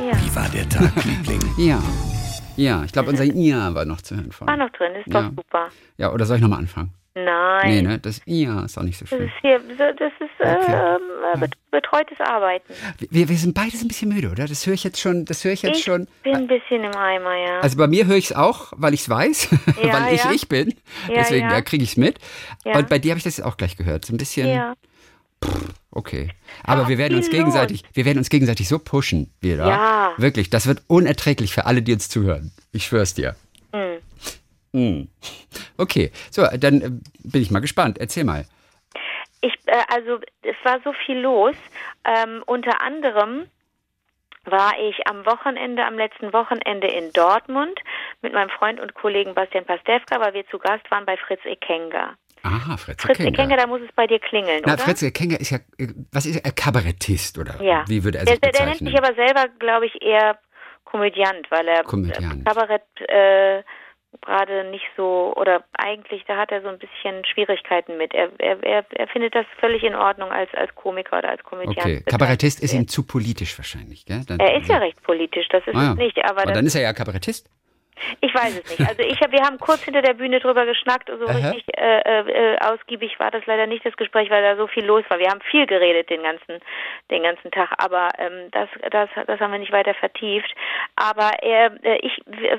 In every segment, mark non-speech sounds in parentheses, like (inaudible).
Ja. Wie war der Tag, (laughs) Liebling? Ja. Ja, ich glaube, unser Ja war noch zu hören War vorhin. noch drin, ist Ja. doch super. Ja, oder soll ich nochmal anfangen? Nein. Nee, ne? Das Ja ist auch nicht so Das schön. ist hier, das ist Okay. ähm, äh, bet- betreutes Arbeiten. Wir, wir sind beides ein bisschen müde, oder? Das höre ich jetzt schon. Das höre ich jetzt Ich schon. bin ein bisschen im Eimer, ja. Also bei mir höre ich es auch, weil ich es weiß, (laughs) Ja, weil ich ja. ich bin. Ja, Deswegen ja. ja, kriege ich es mit. Ja. Und bei dir habe ich das jetzt auch gleich gehört. So ein bisschen. ja. Okay. Aber Doch, wir werden uns gegenseitig, wir werden uns gegenseitig so pushen, wir da. Ja. Wirklich, das wird unerträglich für alle, die uns zuhören. Ich schwör's dir. Hm. Mm. Okay, so, dann äh, bin ich mal gespannt. Erzähl mal. Ich, äh, also es war so viel los. Ähm, unter anderem war ich am Wochenende, am letzten Wochenende in Dortmund mit meinem Freund und Kollegen Bastian Pastewka, weil wir zu Gast waren bei Fritz Ekenga. Aha, Fritz Fritz Ekenga. Ekenga, da muss es bei dir klingeln, Na, oder? Fritz Ekenga ist ja, äh, was ist er, Kabarettist oder ja. wie würde er der, sich der, der nennt bezeichnen? sich aber selber, glaube ich, eher Komödiant, weil er Komödiant. äh, Kabarett äh, gerade nicht so, oder eigentlich, da hat er so ein bisschen Schwierigkeiten mit. Er, er, er, er findet das völlig in Ordnung als, als Komiker oder als Komödiant. okay, Kabarettist ist ihm zu politisch wahrscheinlich, gell? Dann, Er ist ja recht politisch, das ist Ah, ja. es nicht. Aber, Aber dann ist er ja Kabarettist. Ich weiß es nicht. Also ich hab, wir haben kurz hinter der Bühne drüber geschnackt, so Aha. richtig äh, äh, ausgiebig war das leider nicht das Gespräch, weil da so viel los war. Wir haben viel geredet den ganzen, den ganzen Tag, aber ähm, das, das, das haben wir nicht weiter vertieft. Aber er, äh, ich,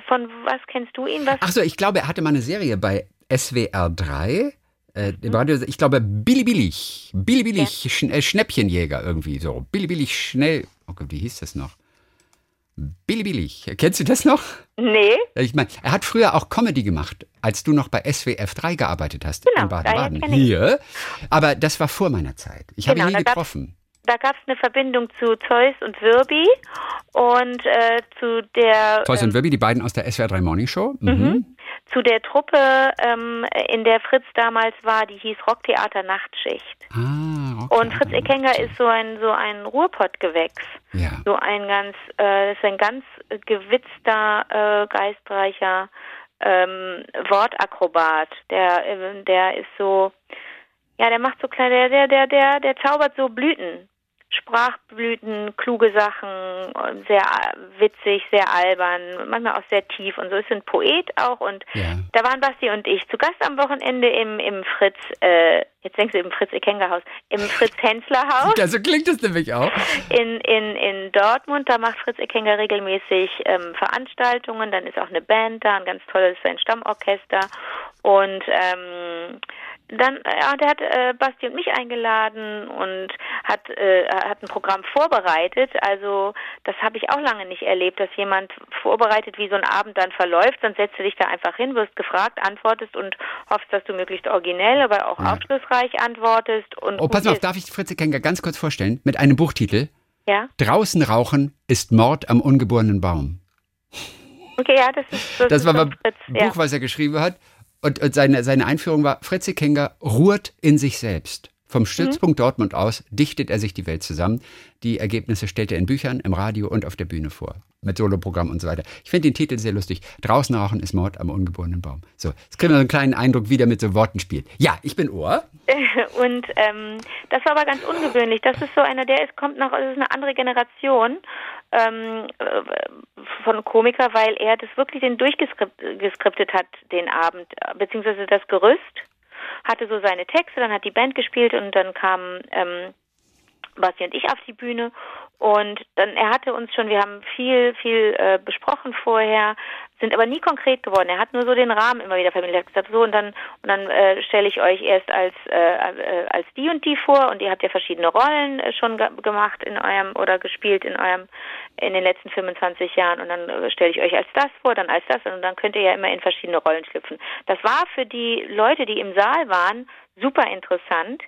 von was kennst du ihn? Was? Ach so, ich glaube, er hatte mal eine Serie bei SWR 3. Äh, Mhm. ich glaube, Billy Billig. Billy Billig, Schn äh, Schnäppchenjäger irgendwie so. Billy Billig schnell. Oh Gott, wie hieß das noch? Billy Billig. Kennst du das noch? Nee, Ich meine, er hat früher auch Comedy gemacht, als du noch bei SWF 3 gearbeitet hast Genau, in Baden-Baden. Hier. Aber das war vor meiner Zeit. Ich habe Genau, ihn nie getroffen. Da gab es eine Verbindung zu Zeus und Wirbi und äh, zu der Zeus ähm, und Wirby, die beiden aus der SWR 3 Morning Show. Mhm. zu der Truppe, ähm, in der Fritz damals war, die hieß Rocktheater Nachtschicht. Ah, okay. Und Fritz Ekenga ist so ein so ein Ruhrpottgewächs, Ja. so ein ganz äh, ist ein ganz gewitzter, äh, geistreicher ähm, Wortakrobat. Der äh, der ist so ja, der macht so kleine, der der der der zaubert so Blüten. Sprachblüten, kluge Sachen, sehr witzig, sehr albern, manchmal auch sehr tief und so ist ein Poet auch und Ja. da waren Basti und ich zu Gast am Wochenende im, im Fritz, äh, jetzt denkst du im Fritz Ekenga Haus, im Fritz Hensler Haus (laughs) Ja, so klingt es nämlich auch. in, in, in Dortmund. Da macht Fritz Ekenga regelmäßig ähm, Veranstaltungen. Dann ist auch eine Band da, ein ganz tolles, sein Stammorchester. Und ähm, dann, ja, der hat äh, Basti und mich eingeladen und hat, äh, hat ein Programm vorbereitet. Also das habe ich auch lange nicht erlebt, dass jemand vorbereitet, wie so ein Abend dann verläuft. Dann setzt du dich da einfach hin, wirst gefragt, antwortest und hoffst, dass du möglichst originell, aber auch Ja. aufschlussreich antwortest. Und Oh, pass mal auf, ist. darf ich Fritz Kenker ganz kurz vorstellen? Mit einem Buchtitel. Ja, Draußen rauchen ist Mord am ungeborenen Baum. okay, ja, das ist das, Das ist war mal Fritz, ein ja. Buch, was er geschrieben hat. Und, und seine, seine Einführung war, Fritz Kenker ruht in sich selbst. Vom Stützpunkt Dortmund aus dichtet er sich die Welt zusammen. Die Ergebnisse stellt er in Büchern, im Radio und auf der Bühne vor. Mit Soloprogramm und so weiter. Ich finde den Titel sehr lustig. Draußen rauchen ist Mord am ungeborenen Baum. So, jetzt kriegen wir so einen kleinen Eindruck, wie der mit so Worten spielt. Ja, ich bin Ohr. (laughs) Und ähm, das war aber ganz ungewöhnlich. Das ist so einer, der ist, kommt noch, das ist eine andere Generation ähm, äh, von Komiker, weil er das wirklich den durchgeskriptet hat, den Abend, beziehungsweise das Gerüst, hatte so seine Texte, dann hat die Band gespielt und dann kam ähm, Basti und ich auf die Bühne und dann er hatte uns schon, wir haben viel, viel äh, besprochen vorher, sind aber nie konkret geworden. Er hat nur so den Rahmen immer wieder vermittelt. Er hat gesagt, so und dann und dann äh, stelle ich euch erst als äh, äh, als die und die vor und ihr habt ja verschiedene Rollen äh, schon ge gemacht in eurem oder gespielt in eurem in den letzten 25 Jahren und dann äh, stelle ich euch als das vor, dann als das und dann könnt ihr ja immer in verschiedene Rollen schlüpfen. Das war für die Leute, die im Saal waren, super interessant,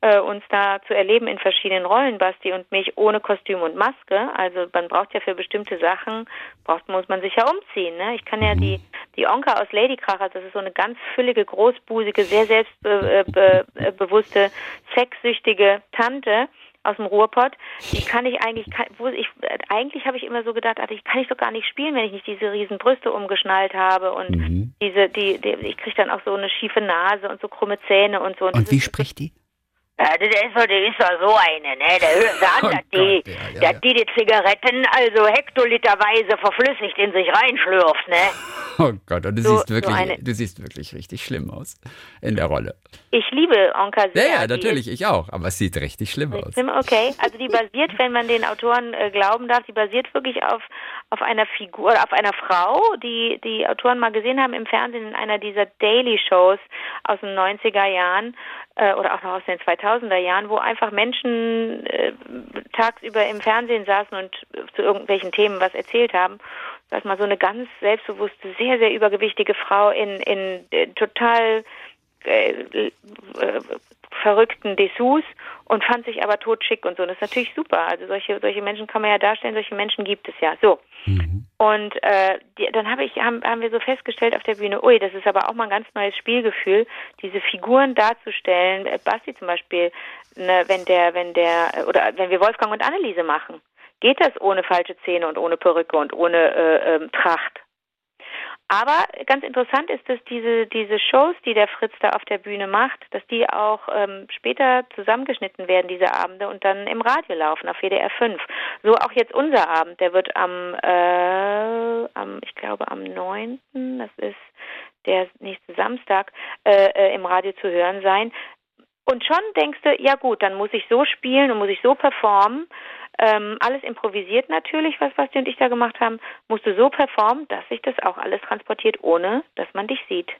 äh, uns da zu erleben in verschiedenen Rollen, Basti und mich, ohne Kostüm und Maske. Also man braucht ja für bestimmte Sachen, braucht, muss man sich ja umziehen. Ne? Ich kann ja die, die Onka aus Ladykracher, das ist so eine ganz füllige, großbusige, sehr selbstbewusste, sexsüchtige Tante aus dem Ruhrpott, die kann ich eigentlich, kann, wo ich, eigentlich habe ich immer so gedacht, ach, ich kann ich doch gar nicht spielen, wenn ich nicht diese riesen Brüste umgeschnallt habe und Mhm. diese, die, die ich kriege dann auch so eine schiefe Nase und so krumme Zähne und so. Und, Und wie spricht die? Ja, das ist, doch, das ist doch so eine, ne? Der hört (laughs) an, Oh dass, die, ja, ja, dass ja. die die Zigaretten also hektoliterweise verflüssigt in sich reinschlürft, ne? Oh Gott, und du, So- siehst so wirklich, eine- du siehst wirklich richtig schlimm aus in der Rolle. Ich liebe Onka Ja, ja, natürlich, ich auch, aber es sieht richtig schlimm aus. Okay, also die basiert, wenn man den Autoren äh, glauben darf, die basiert wirklich auf, auf einer Figur, auf einer Frau, die die Autoren mal gesehen haben im Fernsehen in einer dieser Daily Shows aus den 90er Jahren äh, oder auch noch aus den 2000er Jahren, wo einfach Menschen äh, tagsüber im Fernsehen saßen und zu irgendwelchen Themen was erzählt haben. Sag mal, so eine ganz selbstbewusste, sehr, sehr übergewichtige Frau in, in äh, total äh, äh, verrückten Dessous und fand sich aber totschick und so. Das ist natürlich super. Also solche solche Menschen kann man ja darstellen, solche Menschen gibt es ja. So. Mhm. Und äh, die, dann habe ich haben, haben wir so festgestellt auf der Bühne, ui, das ist aber auch mal ein ganz neues Spielgefühl, diese Figuren darzustellen. Äh, Basti zum Beispiel, ne, wenn der, wenn der oder wenn wir Wolfgang und Anneliese machen, geht das ohne falsche Zähne und ohne Perücke und ohne äh, ähm, Tracht. Aber ganz interessant ist, dass diese, diese Shows, die der Fritz da auf der Bühne macht, dass die auch ähm, später zusammengeschnitten werden, diese Abende, und dann im Radio laufen, auf WDR 5. So auch jetzt unser Abend, der wird am, äh, am ich glaube am 9., das ist der nächste Samstag, äh, äh, im Radio zu hören sein. Und schon denkst du, ja gut, dann muss ich so spielen und muss ich so performen. Ähm, alles improvisiert natürlich, was Basti und ich da gemacht haben, musst du so performen, dass sich das auch alles transportiert, ohne dass man dich sieht.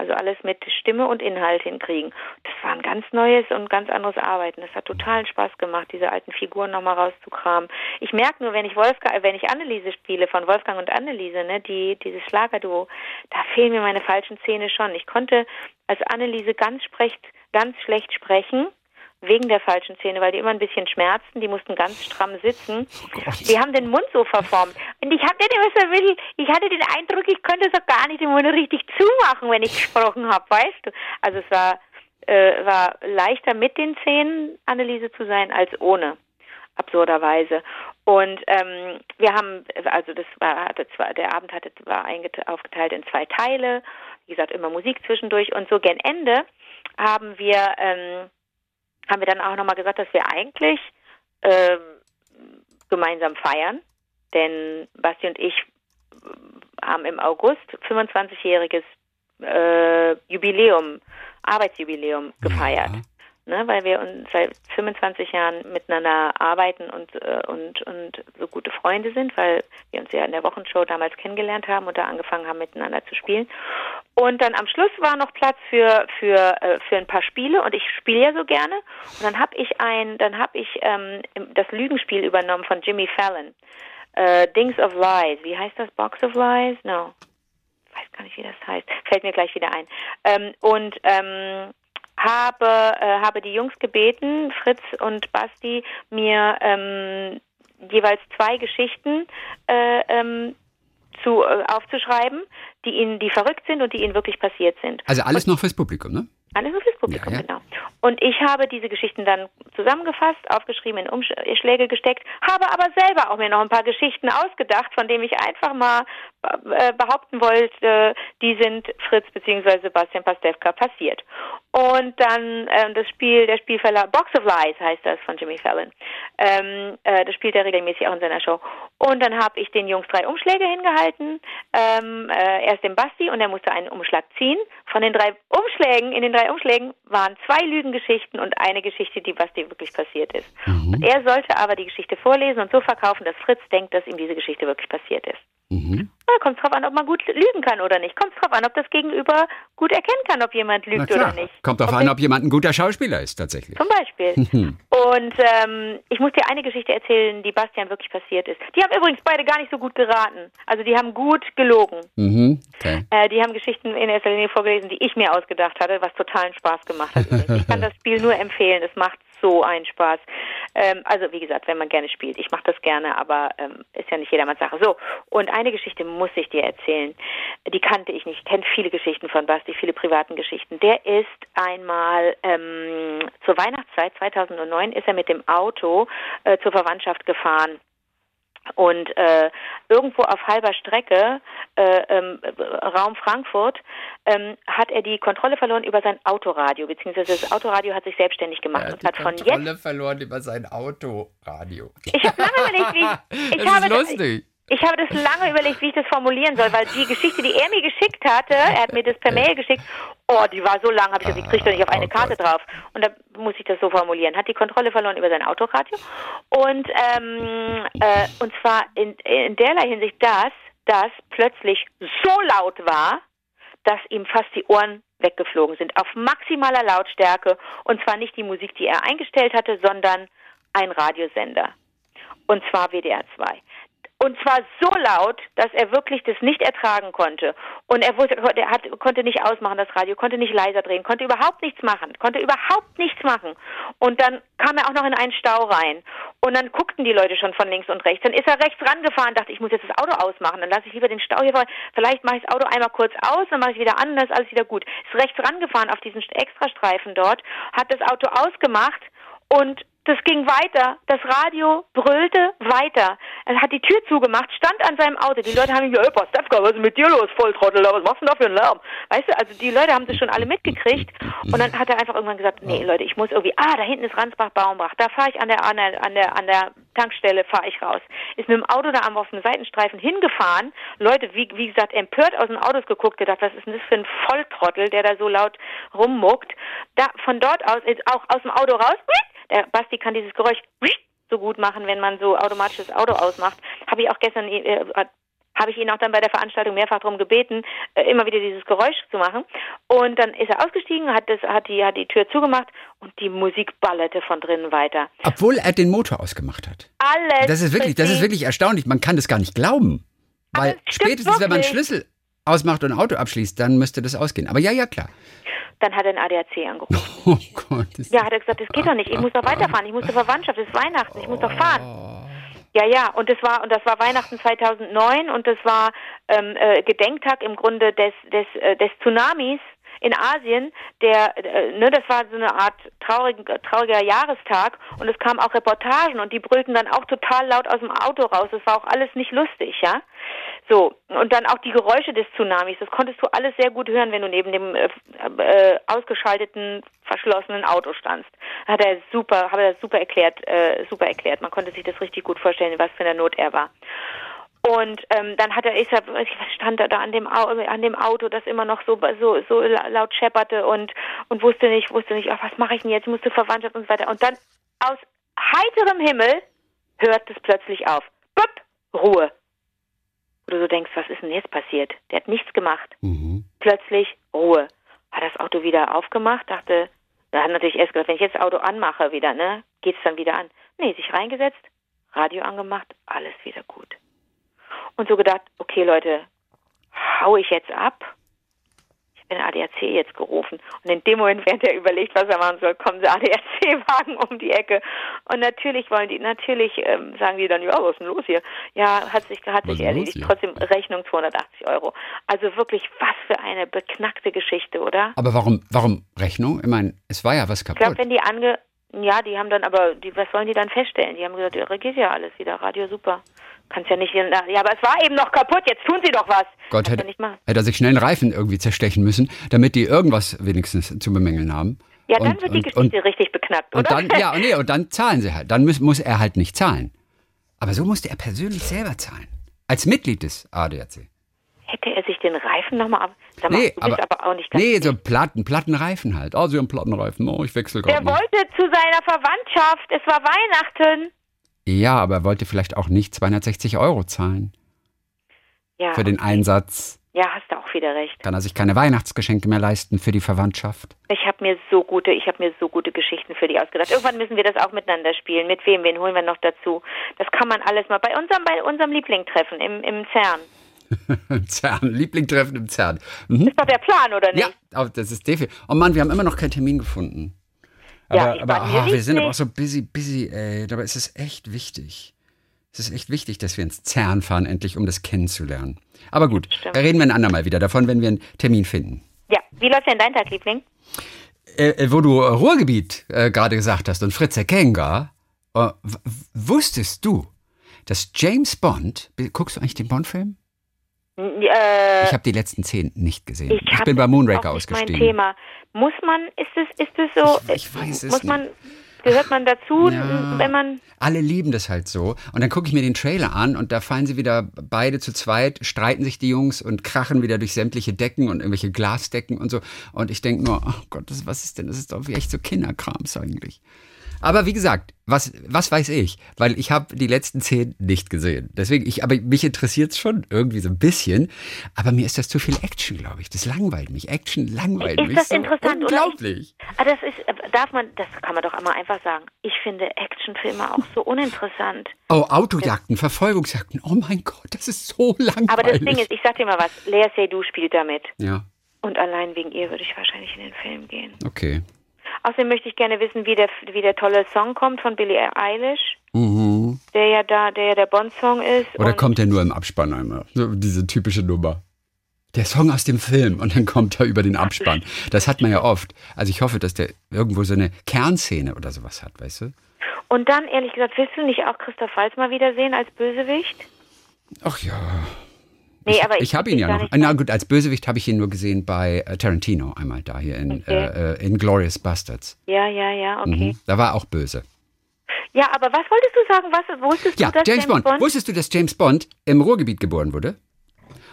Also alles mit Stimme und Inhalt hinkriegen. Das war ein ganz neues und ganz anderes Arbeiten. Das hat totalen Spaß gemacht, diese alten Figuren nochmal rauszukramen. Ich merke nur, wenn ich Wolfgang, äh, wenn ich Anneliese spiele von Wolfgang und Anneliese, ne, die dieses Schlagerduo, da fehlen mir meine falschen Zähne schon. Ich konnte als Anneliese ganz sprecht, ganz schlecht sprechen wegen der falschen Zähne, weil die immer ein bisschen schmerzten, die mussten ganz stramm sitzen. Die haben den Mund so verformt. Und ich hatte immer so ein bisschen, ich hatte den Eindruck, ich könnte so gar nicht den Mund richtig zumachen, wenn ich gesprochen habe, weißt du? Also es war, äh, war leichter mit den Zähnen Anneliese zu sein als ohne absurderweise. Und ähm, wir haben, also das war, hatte zwar, der Abend hatte, war aufgeteilt in zwei Teile, wie gesagt, immer Musik zwischendurch und so gen Ende haben wir, ähm, haben wir dann auch nochmal gesagt, dass wir eigentlich ähm, gemeinsam feiern, denn Basti und ich äh, haben im August 25-jähriges äh, Jubiläum, Arbeitsjubiläum gefeiert ne, weil wir uns seit 25 Jahren miteinander arbeiten und, äh, und, und so gute Freunde sind, weil wir uns ja in der Wochenshow damals kennengelernt haben und da angefangen haben, miteinander zu spielen. Und dann am Schluss war noch Platz für, für, äh, für ein paar Spiele und ich spiele ja so gerne. Und dann habe ich ein, dann habe ich ähm, das Lügenspiel übernommen von Jimmy Fallon. Äh, Dings of Lies. Wie heißt das? Box of Lies? No. Ich weiß gar nicht, wie das heißt. Fällt mir gleich wieder ein. Ähm, und ähm, habe, äh, habe die Jungs gebeten, Fritz und Basti, mir ähm, jeweils zwei Geschichten äh, ähm, zu, äh, aufzuschreiben, die ihnen, die verrückt sind und die ihnen wirklich passiert sind. Also alles noch fürs Publikum, ne? Alles nur fürs Publikum, Ja, ja. genau. Und ich habe diese Geschichten dann zusammengefasst, aufgeschrieben, in Umschläge gesteckt, habe aber selber auch mir noch ein paar Geschichten ausgedacht, von denen ich einfach mal äh, behaupten wollte, die sind Fritz bzw. Sebastian Pastewka passiert. Und dann äh, das Spiel, der Spielverlag Box of Lies heißt das von Jimmy Fallon. Ähm, äh, das spielt er regelmäßig auch in seiner Show. Und dann habe ich den Jungs drei Umschläge hingehalten, ähm, äh, erst dem Basti und er musste einen Umschlag ziehen. Von den drei Umschlägen, in den drei Umschlägen waren zwei Lügengeschichten und eine Geschichte, die Basti wirklich passiert ist. Und er sollte aber die Geschichte vorlesen und so verkaufen, dass Fritz denkt, dass ihm diese Geschichte wirklich passiert ist. Mhm. Na, kommt drauf an, ob man gut lügen kann oder nicht. Kommt drauf an, ob das Gegenüber gut erkennen kann, ob jemand lügt oder nicht. Kommt drauf Ob an, ob jemand ein guter Schauspieler ist, tatsächlich. zum Beispiel. Und ähm, ich muss dir eine Geschichte erzählen, die Bastian wirklich passiert ist. Die haben übrigens beide gar nicht so gut geraten. Also die haben gut gelogen. Mhm. Okay. Äh, die haben Geschichten in erster Linie vorgelesen, die ich mir ausgedacht hatte, was totalen Spaß gemacht hat. (laughs) Ich kann das Spiel nur empfehlen. Es macht so einen Spaß. Ähm, also wie gesagt, wenn man gerne spielt. Ich mache das gerne, aber ähm, ist ja nicht jedermanns Sache. So, und eine Geschichte muss ich dir erzählen. Die kannte ich nicht. Ich kenne viele Geschichten von Basti, viele privaten Geschichten. Der ist einmal ähm, zur Weihnachtszeit 2009 ist er mit dem Auto äh, zur Verwandtschaft gefahren Und äh, irgendwo auf halber Strecke, äh, ähm, Raum Frankfurt, ähm, hat er die Kontrolle verloren über sein Autoradio, beziehungsweise das Autoradio hat sich selbstständig gemacht Er und hat Kontrolle jetzt. verloren über sein Autoradio. Ich habe lange überlegt, wie ich (laughs) das habe ist lustig. Ich habe das lange überlegt, wie ich das formulieren soll, weil die Geschichte, die er mir geschickt hatte, er hat mir das per Mail geschickt, oh, die war so lang, habe ich gesagt, ich kriege doch nicht auf eine oh Karte Gott. drauf. Und da muss ich das so formulieren. Hat die Kontrolle verloren über sein Autoradio. Und, ähm, äh, und zwar in, in derlei Hinsicht, dass das plötzlich so laut war, dass ihm fast die Ohren weggeflogen sind. Auf maximaler Lautstärke. Und zwar nicht die Musik, die er eingestellt hatte, sondern ein Radiosender. Und zwar WDR 2. Und zwar so laut, dass er wirklich das nicht ertragen konnte. Und er, wusste, er hat, konnte nicht ausmachen, das Radio, konnte nicht leiser drehen, konnte überhaupt nichts machen, konnte überhaupt nichts machen. Und dann kam er auch noch in einen Stau rein. Und dann guckten die Leute schon von links und rechts. Dann ist er rechts rangefahren, dachte, ich muss jetzt das Auto ausmachen. Dann lasse ich lieber den Stau hier fahren. Vielleicht mache ich das Auto einmal kurz aus, dann mache ich wieder an, dann ist alles wieder gut. Ist rechts rangefahren auf diesen Extrastreifen dort, hat das Auto ausgemacht und das ging weiter. Das Radio brüllte weiter. Er hat die Tür zugemacht, stand an seinem Auto. Die Leute haben ihm gesagt, Pastewka, was ist mit dir los, Volltrottel? Was machst du denn da für einen Lärm? Weißt du, also die Leute haben das schon alle mitgekriegt. Und dann hat er einfach irgendwann gesagt, nee, Leute, ich muss irgendwie, ah, da hinten ist Ransbach-Baumbach. Da fahre ich an der, an der, an der, an der Tankstelle, fahre ich raus. Ist mit dem Auto da auf dem Seitenstreifen hingefahren. Leute, wie, wie gesagt, empört aus den Autos geguckt, gedacht, was ist denn das für ein Volltrottel, der da so laut rummuckt. Da, von dort aus, jetzt auch aus dem Auto raus, der Basti kann dieses Geräusch so gut machen, wenn man so automatisch das Auto ausmacht. Habe ich auch gestern, äh, habe ich ihn auch dann bei der Veranstaltung mehrfach darum gebeten, äh, immer wieder dieses Geräusch zu machen. Und dann ist er ausgestiegen, hat das, hat die, hat die Tür zugemacht und die Musik ballerte von drinnen weiter. Obwohl er den Motor ausgemacht hat. Alles. Das ist wirklich, das ist wirklich erstaunlich. Man kann das gar nicht glauben. Weil spätestens, wenn man. Schlüssel ausmacht und ein Auto abschließt, dann müsste das ausgehen. Aber ja, ja, klar. Dann hat er den ADAC angerufen. (laughs) Oh Gott. Ja, hat er gesagt, das geht doch nicht. Ich muss doch weiterfahren. Ich muss zur Verwandtschaft. Es ist Weihnachten. Ich muss doch fahren. Ja, ja. Und das war und das war Weihnachten 2009 und das war ähm, äh, Gedenktag im Grunde des des äh, des Tsunamis in Asien, der, äh, ne, das war so eine Art traurigen, trauriger Jahrestag und es kamen auch Reportagen und die brüllten dann auch total laut aus dem Auto raus. Das war auch alles nicht lustig, ja. So, und dann auch die Geräusche des Tsunamis, das konntest du alles sehr gut hören, wenn du neben dem äh, äh, ausgeschalteten, verschlossenen Auto standst. Hat er super, hat er super erklärt, äh, super erklärt. Man konnte sich das richtig gut vorstellen, was für eine Not er war. Und ähm, dann hat er, ist er, was stand er da an dem, an dem Auto, das immer noch so so so laut schepperte und und wusste nicht, wusste nicht, ach, was mache ich denn jetzt? Musste Verwandtschaft und so weiter. Und dann aus heiterem Himmel hört es plötzlich auf. Bup, Ruhe. Wo du so denkst, was ist denn jetzt passiert? Der hat nichts gemacht. Mhm. Plötzlich Ruhe. Hat das Auto wieder aufgemacht, dachte, da hat natürlich erst gedacht, wenn ich jetzt das Auto anmache wieder, ne, geht's dann wieder an. Nee, sich reingesetzt, Radio angemacht, alles wieder gut. Und so gedacht, okay Leute, hau ich jetzt ab? Ich den ADAC jetzt gerufen. Und in dem Moment, während er überlegt, was er machen soll, kommen der ADAC-Wagen um die Ecke. Und natürlich wollen die, natürlich ähm, sagen die dann, ja, was ist denn los hier? Ja, hat sich, hat Was sich erledigt. Trotzdem Rechnung 280 Euro. Also wirklich, was für eine beknackte Geschichte, oder? Aber warum, warum Rechnung? Ich meine, es war ja was Ich glaube, kaputt. wenn die ange, ja, die haben dann aber, die, was sollen die dann feststellen? Die haben gesagt, ja, geht ja alles wieder, Radio super. Kannst ja nicht, ja, aber es war eben noch kaputt, jetzt tun sie doch was. Gott hätte, ja hätte er sich schnell einen Reifen irgendwie zerstechen müssen, damit die irgendwas wenigstens zu bemängeln haben. Ja, dann Und- wird die Geschichte und- richtig beknackt, Und oder? dann, ja, nee, und dann zahlen sie halt. Dann muss, muss er halt nicht zahlen. Aber so musste er persönlich selber zahlen. Als Mitglied des ADAC. Hätte er sich den Reifen nochmal ab. Sag mal, Nee, aber, aber, auch nicht ganz. nee, so Platten, Plattenreifen halt. Oh, sie haben Plattenreifen. Oh, ich wechsle gerade. mal. wollte zu seiner Verwandtschaft, es war Weihnachten. Ja, aber er wollte vielleicht auch nicht 260 Euro zahlen Ja, für den Einsatz. ja, hast du auch wieder recht. Kann er sich keine Weihnachtsgeschenke mehr leisten für die Verwandtschaft. Ich habe mir so gute, ich habe mir so gute Geschichten für die ausgedacht. Irgendwann müssen wir das auch miteinander spielen. Mit wem? Wen holen wir noch dazu? Das kann man alles mal bei unserem, bei unserem Liebling treffen im, im CERN. Im CERN, Lieblingtreffen im CERN. Mhm. Ist doch der Plan, oder nicht? Ja, das ist definitiv. Oh Mann, wir haben immer noch keinen Termin gefunden. Ja, Aber, ich- aber ah, wir sind aber auch so busy, busy, ey. Dabei ist es echt wichtig. Es ist echt wichtig, dass wir ins CERN fahren, endlich, um das kennenzulernen. Aber gut, Stimmt. reden wir ein andermal wieder davon, wenn wir einen Termin finden. Ja. Wie läuft denn dein Tag, Liebling? Äh, äh, wo du äh, Ruhrgebiet äh, gerade gesagt hast und Fritze Kenga, äh, wusstest du, dass James Bond, guckst du eigentlich den Bond-Film? Äh, Ich habe die letzten zehn nicht gesehen. ich Ich, bin bei Moonraker auch nicht ausgestiegen. Mein Thema. Muss man, ist es, ist es so, Ich- ich weiß es muss man, gehört man dazu, Ja. wenn man, Alle lieben das halt so. Und dann gucke ich mir den Trailer an und da fallen sie wieder beide zu zweit, streiten sich die Jungs und krachen wieder durch sämtliche Decken und irgendwelche Glasdecken und so. Und ich denke nur, oh Gott, was ist denn? Das ist doch wie echt so Kinderkrams eigentlich. Aber wie gesagt, was, was weiß ich? Weil ich habe die letzten zehn nicht gesehen. Deswegen, ich, aber mich interessiert es schon irgendwie so ein bisschen. Aber mir ist das zu viel Action, glaube ich. Das langweilt mich. Action langweilt Ist mich. das so interessant, oder? Unglaublich. ah, das ist, äh, darf man, das kann man doch einmal einfach sagen. Ich finde Actionfilme auch so uninteressant. Oh, Autojagden, Verfolgungsjagden. Oh mein Gott, das ist so langweilig. Aber das Ding ist, ich sag dir mal was, Lea Seydoux spielt damit. Ja, Und allein wegen ihr würde ich wahrscheinlich in den Film gehen. okay. Außerdem möchte ich gerne wissen, wie der, wie der tolle Song kommt von Billie Eilish, Mhm. der ja da, der ja der Bond-Song ist. Oder kommt er nur im Abspann einmal? Diese typische Nummer. Der Song aus dem Film und dann kommt er über den Abspann. Das hat man ja oft. Also ich hoffe, dass der irgendwo so eine Kernszene oder sowas hat, weißt du? Und dann, ehrlich gesagt, willst du nicht auch Christoph Waltz mal wiedersehen als Bösewicht? Ach ja. Nee, aber Ich habe ihn ja noch. Na gut, als Bösewicht habe ich ihn nur gesehen bei äh, Tarantino einmal da hier in, Okay. äh, äh, in Glorious Bastards. Ja, ja, ja, okay. Mhm. Da war auch böse. Ja, aber was wolltest du sagen? Was wusstest Ja, du, dass James, Bond. Wusstest du, dass James Bond im Ruhrgebiet geboren wurde?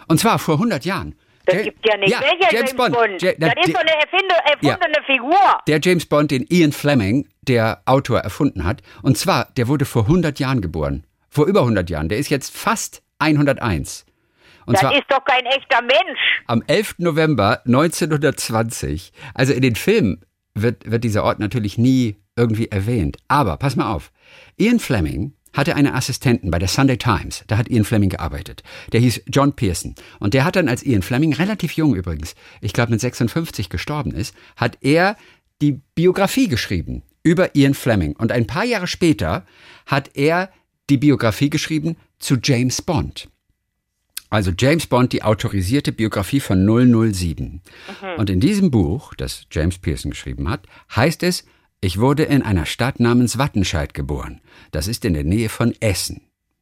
Und zwar vor 100 Jahren. Das Ja- gibt ja nicht. Ja, Welcher James Bond. Ja, na, das ist so eine erfinde- erfundene Figur. der James Bond, den Ian Fleming, der Autor, erfunden hat. Und zwar, der wurde vor 100 Jahren geboren. Vor über 100 Jahren. Der ist jetzt fast 101. Und Das zwar ist doch kein echter Mensch. am 11. November 1920. Also in den Filmen wird, wird dieser Ort natürlich nie irgendwie erwähnt. Aber pass mal auf. Ian Fleming hatte einen Assistenten bei der Sunday Times. Da hat Ian Fleming gearbeitet. Der hieß John Pearson. Und der hat dann, als Ian Fleming, relativ jung übrigens, ich glaube mit 56 gestorben ist, hat er die Biografie geschrieben über Ian Fleming. Und ein paar Jahre später hat er die Biografie geschrieben zu James Bond. Also James Bond, die autorisierte Biografie von 007. Und in diesem Buch, das James Pearson geschrieben hat, heißt es, ich wurde in einer Stadt namens Wattenscheid geboren. Das ist in der Nähe von Essen.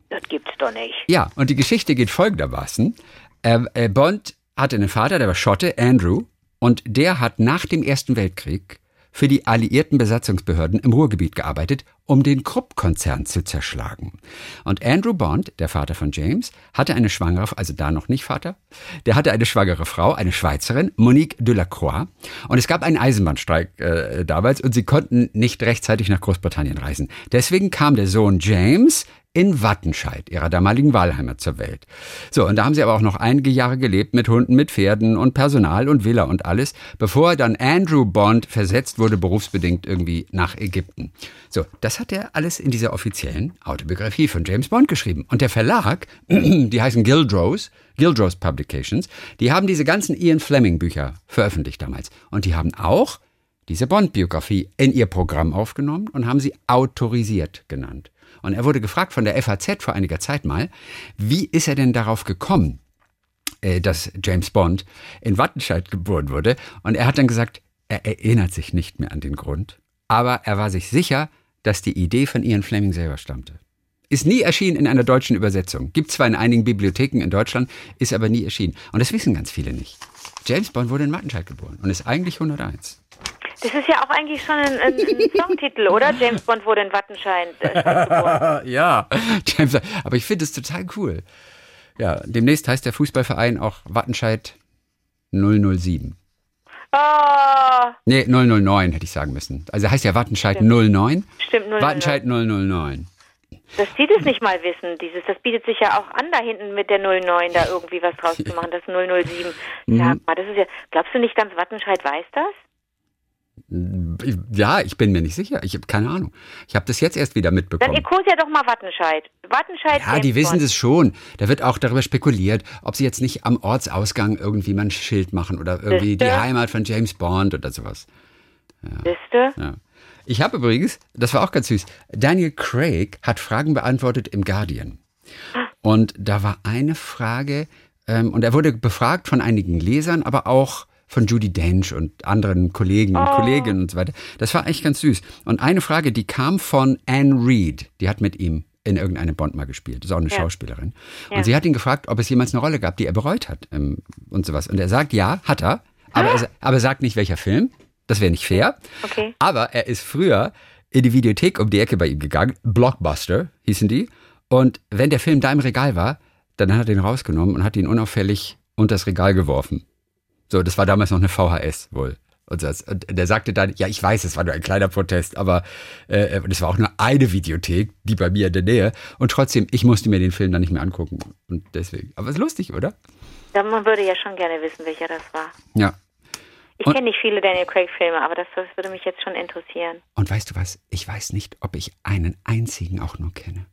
Das gibt's doch nicht. Ja, und die Geschichte geht folgendermaßen. Äh, äh, Bond hatte einen Vater, der war Schotte, Andrew, und der hat nach dem Ersten Weltkrieg für die alliierten Besatzungsbehörden im Ruhrgebiet gearbeitet, um den Krupp-Konzern zu zerschlagen. Und Andrew Bond, der Vater von James, hatte eine schwangere, also da noch nicht Vater, der hatte eine schwangere Frau, eine Schweizerin, Monique Delacroix. Und es gab einen Eisenbahnstreik äh, damals und sie konnten nicht rechtzeitig nach Großbritannien reisen. Deswegen kam der Sohn James in Wattenscheid, ihrer damaligen Wahlheimat, zur Welt. So, und da haben sie aber auch noch einige Jahre gelebt mit Hunden, mit Pferden und Personal und Villa und alles, bevor dann Andrew Bond versetzt wurde, berufsbedingt irgendwie nach Ägypten. So, das hat er alles in dieser offiziellen Autobiografie von James Bond geschrieben. Und der Verlag, (clears throat) die heißen Gildrose, Gildrose Publications, die haben diese ganzen Ian Fleming Bücher veröffentlicht damals. Und die haben auch diese Bond-Biografie in ihr Programm aufgenommen und haben sie autorisiert genannt. Und er wurde gefragt von der FAZ vor einiger Zeit mal, wie ist er denn darauf gekommen, äh, dass James Bond in Wattenscheid geboren wurde? Und er hat dann gesagt, er erinnert sich nicht mehr an den Grund, aber er war sich sicher, dass die Idee von Ian Fleming selber stammte. Ist nie erschienen in einer deutschen Übersetzung. Gibt zwar in einigen Bibliotheken in Deutschland, ist aber nie erschienen. Und das wissen ganz viele nicht. James Bond wurde in Wattenscheid geboren und ist eigentlich 101. Das ist ja auch eigentlich schon ein, ein, ein (laughs) Songtitel, oder? James Bond wurde in Wattenscheid äh, geboren. (laughs) ja, James, aber ich finde es total cool. Ja, demnächst heißt der Fußballverein auch Wattenscheid 007. Oh, Nee, 009 hätte ich sagen müssen. Also heißt ja Wattenscheid 09. stimmt. 009. Wattenscheid 009. Das zieht es nicht mal wissen, dieses. Das bietet sich ja auch an, da hinten mit der 09 da irgendwie was draus zu machen, das (laughs) 007. Mhm. Sag mal, das ist ja, glaubst du nicht ganz Wattenscheid weiß das? Ja, ich bin mir nicht sicher. Ich habe keine Ahnung. Ich habe das jetzt erst wieder Dann mitbekommen. ikos ja doch mal Wattenscheid. Wattenscheid. Ja, die wissen das schon. Da wird auch darüber spekuliert, ob sie jetzt nicht am Ortsausgang irgendwie mal ein Schild machen oder irgendwie die Siehste? Heimat von James Bond oder sowas. Siehste? Ja. Ich habe übrigens, das war auch ganz süß, Daniel Craig hat Fragen beantwortet im Guardian. Und da war eine Frage, ähm, und er wurde befragt von einigen Lesern, aber auch von Judy Dench und anderen Kollegen und Kolleginnen und so weiter. Das war eigentlich ganz süß. Und eine Frage, die kam von Anne Reed, die hat mit ihm in irgendeinem Bond mal gespielt. Das ist auch eine Ja. Schauspielerin. Ja. Und sie hat ihn gefragt, ob es jemals eine Rolle gab, die er bereut hat ähm, und sowas. Und er sagt, ja, hat er. Aber, er, aber er sagt nicht, welcher Film. Das wäre nicht fair. Okay. Aber er ist früher in die Videothek um die Ecke bei ihm gegangen. Blockbuster hießen die. Und wenn der Film da im Regal war, dann hat er den rausgenommen und hat ihn unauffällig unter das Regal geworfen. So, das war damals noch eine VHS wohl. Und, das, und der sagte dann, ja, ich weiß, es war nur ein kleiner Protest, aber äh, es war auch nur eine Videothek, die bei mir in der Nähe. Und trotzdem, ich musste mir den Film dann nicht mehr angucken. Und deswegen. Aber ist lustig, oder? Ja, man würde ja schon gerne wissen, welcher das war. Ja. Ich kenne nicht viele Daniel Craig-Filme, aber das, das würde mich jetzt schon interessieren. Und weißt du was? Ich weiß nicht, ob ich einen einzigen auch nur kenne.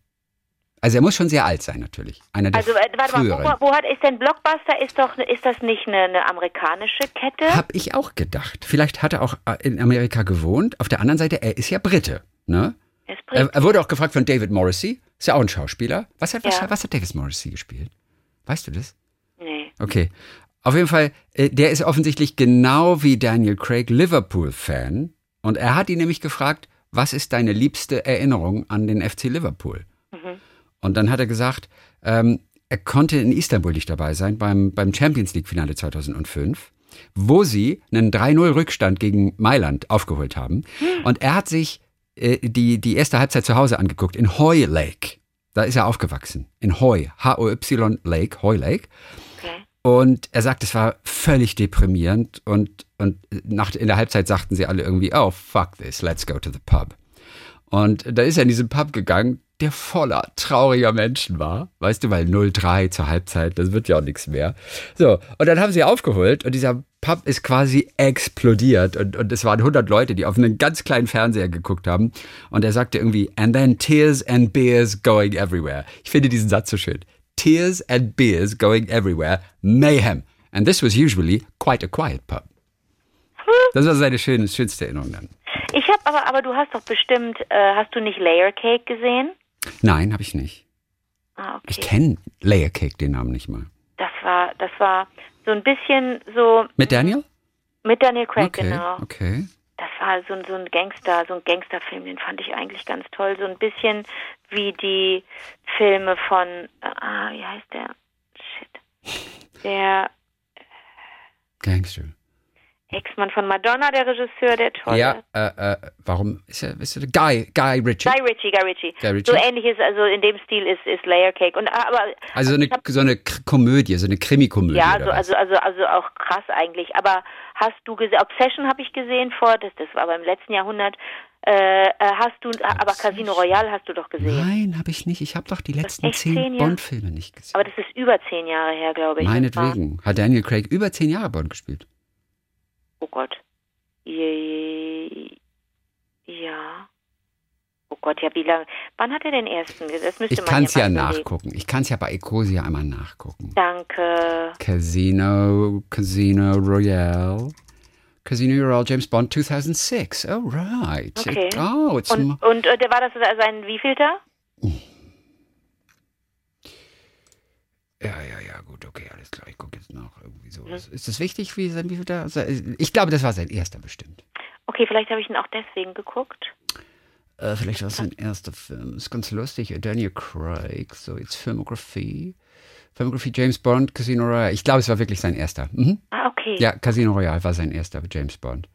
Also er muss schon sehr alt sein, natürlich. Einer der Also, äh, warte mal, früheren. wo, wo hat, ist denn Blockbuster? Ist doch, ist das nicht eine, eine amerikanische Kette? Hab ich auch gedacht. Vielleicht hat er auch äh, in Amerika gewohnt. Auf der anderen Seite, er ist ja Brite. Ne? Er, bringt, er wurde auch gefragt von David Morrissey. Ist ja auch ein Schauspieler. Was hat, was, Ja. was hat David Morrissey gespielt? Weißt du das? nee. Okay. Auf jeden Fall, äh, der ist offensichtlich genau wie Daniel Craig Liverpool-Fan. Und er hat ihn nämlich gefragt, was ist deine liebste Erinnerung an den FC Liverpool? Und dann hat er gesagt, ähm, er konnte in Istanbul nicht dabei sein beim, beim Champions League-Finale 2005, wo sie einen 3-0-Rückstand gegen Mailand aufgeholt haben. Und er hat sich äh, die, die erste Halbzeit zu Hause angeguckt in Hoy Lake. Da ist er aufgewachsen. In Hoy, H-O-Y Lake, Hoy Lake. Okay. Und er sagt, es war völlig deprimierend und, und nach, in der Halbzeit sagten sie alle irgendwie, oh, fuck this, let's go to the pub. Und da ist er in diesen Pub gegangen, der voller trauriger Menschen war. Weißt du, weil 0-3 zur Halbzeit, das wird ja auch nichts mehr. So, und dann haben sie aufgeholt und dieser Pub ist quasi explodiert und, und es waren 100 Leute, die auf einen ganz kleinen Fernseher geguckt haben. Und er sagte irgendwie, and then tears and beers going everywhere. Ich finde diesen Satz so schön. Tears and beers going everywhere. Mayhem. And this was usually quite a quiet pub. Das war seine schönste Erinnerung dann. Ich habe aber, aber du hast doch bestimmt, äh, hast du nicht Layer Cake gesehen? Nein, habe ich nicht. Ah, okay. Ich kenne Layer Cake, den Namen nicht mal. Das war, das war so ein bisschen so Mit Daniel? mit Daniel Craig, Okay, genau. okay. Das war so, ein- so ein Gangster, so ein Gangsterfilm, den fand ich eigentlich ganz toll. So ein bisschen wie die Filme von, ah, wie heißt der? Shit. Der Gangster. Ex-Mann von Madonna, der Regisseur, der tolle. Ja, äh, äh, warum ist er, ist er Guy, Guy Ritchie? Guy Ritchie, Guy Ritchie. Guy Ritchie. So ähnlich ist, also in dem Stil ist, ist Layer Cake. Und, aber, Also so eine, hab- so eine Komödie, so eine Krimikomödie. ja, so, also, also, also auch krass eigentlich. Aber hast du gesehen, Obsession habe ich gesehen vor, das, das war aber im letzten Jahrhundert. Äh, äh, hast du, aber Casino Royale hast du doch gesehen. Nein, habe ich nicht. Ich habe doch die letzten zehn? Bond-Filme nicht gesehen. Aber das ist über zehn Jahre her, glaube ich. Meinetwegen. Hat Daniel Craig über zehn Jahre Bond gespielt. Oh Gott. Ja. Oh Gott, ja, wie lange? Wann hat er den ersten? Das müsste Ich kann es ja überlegen. nachgucken. Ich kann es ja bei Ecosia einmal nachgucken. Danke. Casino, Casino Royale. Casino Royale, James Bond 2006. Oh, right. Okay. Oh, it's Und, und äh, der war das sein wievielter? Ja, ja, ja, gut, okay, alles klar. Ich gucke jetzt nach. Irgendwie so. Mhm. Ist das wichtig, wie sein wie viel da? Ich glaube, das war sein erster bestimmt. Okay, vielleicht habe ich ihn auch deswegen geguckt. Äh, vielleicht war es sein erster Film. Ist ganz lustig. Daniel Craig, so jetzt Filmografie. Filmografie James Bond, Casino Royale. Ich glaube, es war wirklich sein erster. Mhm. Ah, okay. Ja, Casino Royale war sein erster James Bond.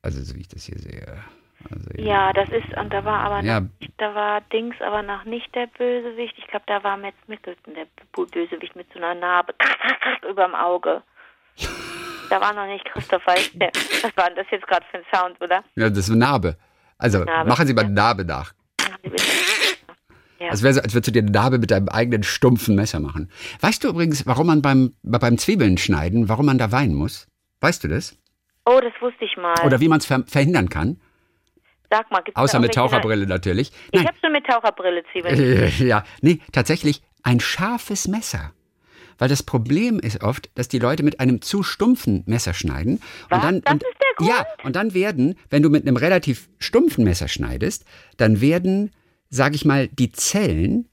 Also, so wie ich das hier sehe. Also, Ja, das ist, und da war aber Ja. noch, da war Dings aber noch nicht der Bösewicht. Ich glaube, da war Matt Mickelson, der Bösewicht mit so einer Narbe überm Auge. (laughs) Da war noch nicht Christoph Waltz. der- (laughs) Was war denn das jetzt gerade für ein Sound, oder? Ja, das ist eine Narbe. Also, Narbe, machen Sie mal eine Narbe nach. Ja. Es wäre so, als würdest du dir eine Narbe mit deinem eigenen stumpfen Messer machen. Weißt du übrigens, warum man beim, beim Zwiebeln schneiden, warum man da weinen muss? Weißt du das? Oh, das wusste ich mal. Oder wie man es ver verhindern kann? Sag mal, gibt's Außer mit Taucherbrille natürlich. Ich Nein, habe schon mit Taucherbrille Zwiebeln. (laughs) Ja, nee, tatsächlich ein scharfes Messer. Weil das Problem ist oft, dass die Leute mit einem zu stumpfen Messer schneiden. Was? Und dann, Das und, ist der Grund? Ja, und dann werden, wenn du mit einem relativ stumpfen Messer schneidest, dann werden, sage ich mal, die Zellen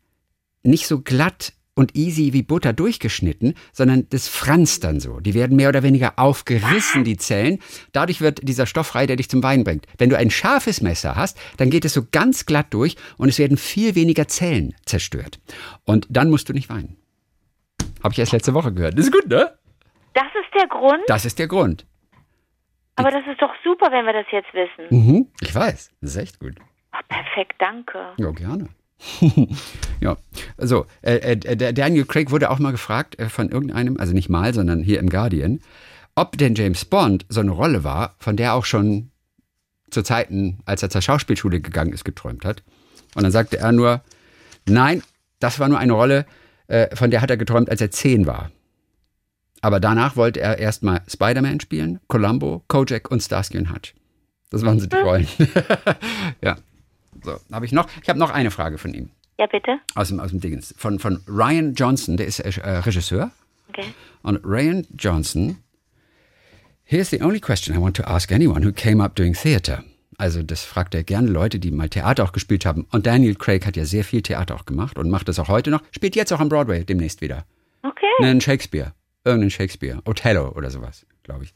nicht so glatt und easy wie Butter durchgeschnitten, sondern das franzt dann so. Die werden mehr oder weniger aufgerissen, die Zellen. Dadurch wird dieser Stoff frei, der dich zum Wein bringt. Wenn du ein scharfes Messer hast, dann geht es so ganz glatt durch und es werden viel weniger Zellen zerstört. Und dann musst du nicht weinen. Habe ich erst letzte Woche gehört. Das ist gut, ne? Das ist der Grund? Das ist der Grund. Aber das ist doch super, wenn wir das jetzt wissen. Mhm, ich weiß. Das ist echt gut. Ach, perfekt, danke. Ja, gerne. (laughs) ja, also äh, äh, der Daniel Craig wurde auch mal gefragt äh, von irgendeinem, also nicht mal, sondern hier im Guardian, ob denn James Bond so eine Rolle war, von der auch schon zu Zeiten, als er zur Schauspielschule gegangen ist, geträumt hat. Und dann sagte er nur, nein, das war nur eine Rolle, äh, von der hat er geträumt, als er zehn war. Aber danach wollte er erstmal Spider-Man spielen, Columbo, Kojak und Starsky und Hutch. Das waren so die Rollen. (laughs) ja. So, habe ich noch. Ich habe noch eine Frage von ihm. Ja, bitte. Aus dem, aus dem Dingens. Von, von Ryan Johnson, der ist äh, Regisseur. Okay. Und Ryan Johnson, here's the only question I want to ask anyone who came up doing theater. Also das fragt er gerne Leute, die mal Theater auch gespielt haben. Und Daniel Craig hat ja sehr viel Theater auch gemacht und macht das auch heute noch. Spielt jetzt auch am Broadway demnächst wieder. Okay. Einen Shakespeare. Irgendeinen Shakespeare. Othello oder sowas, glaube ich.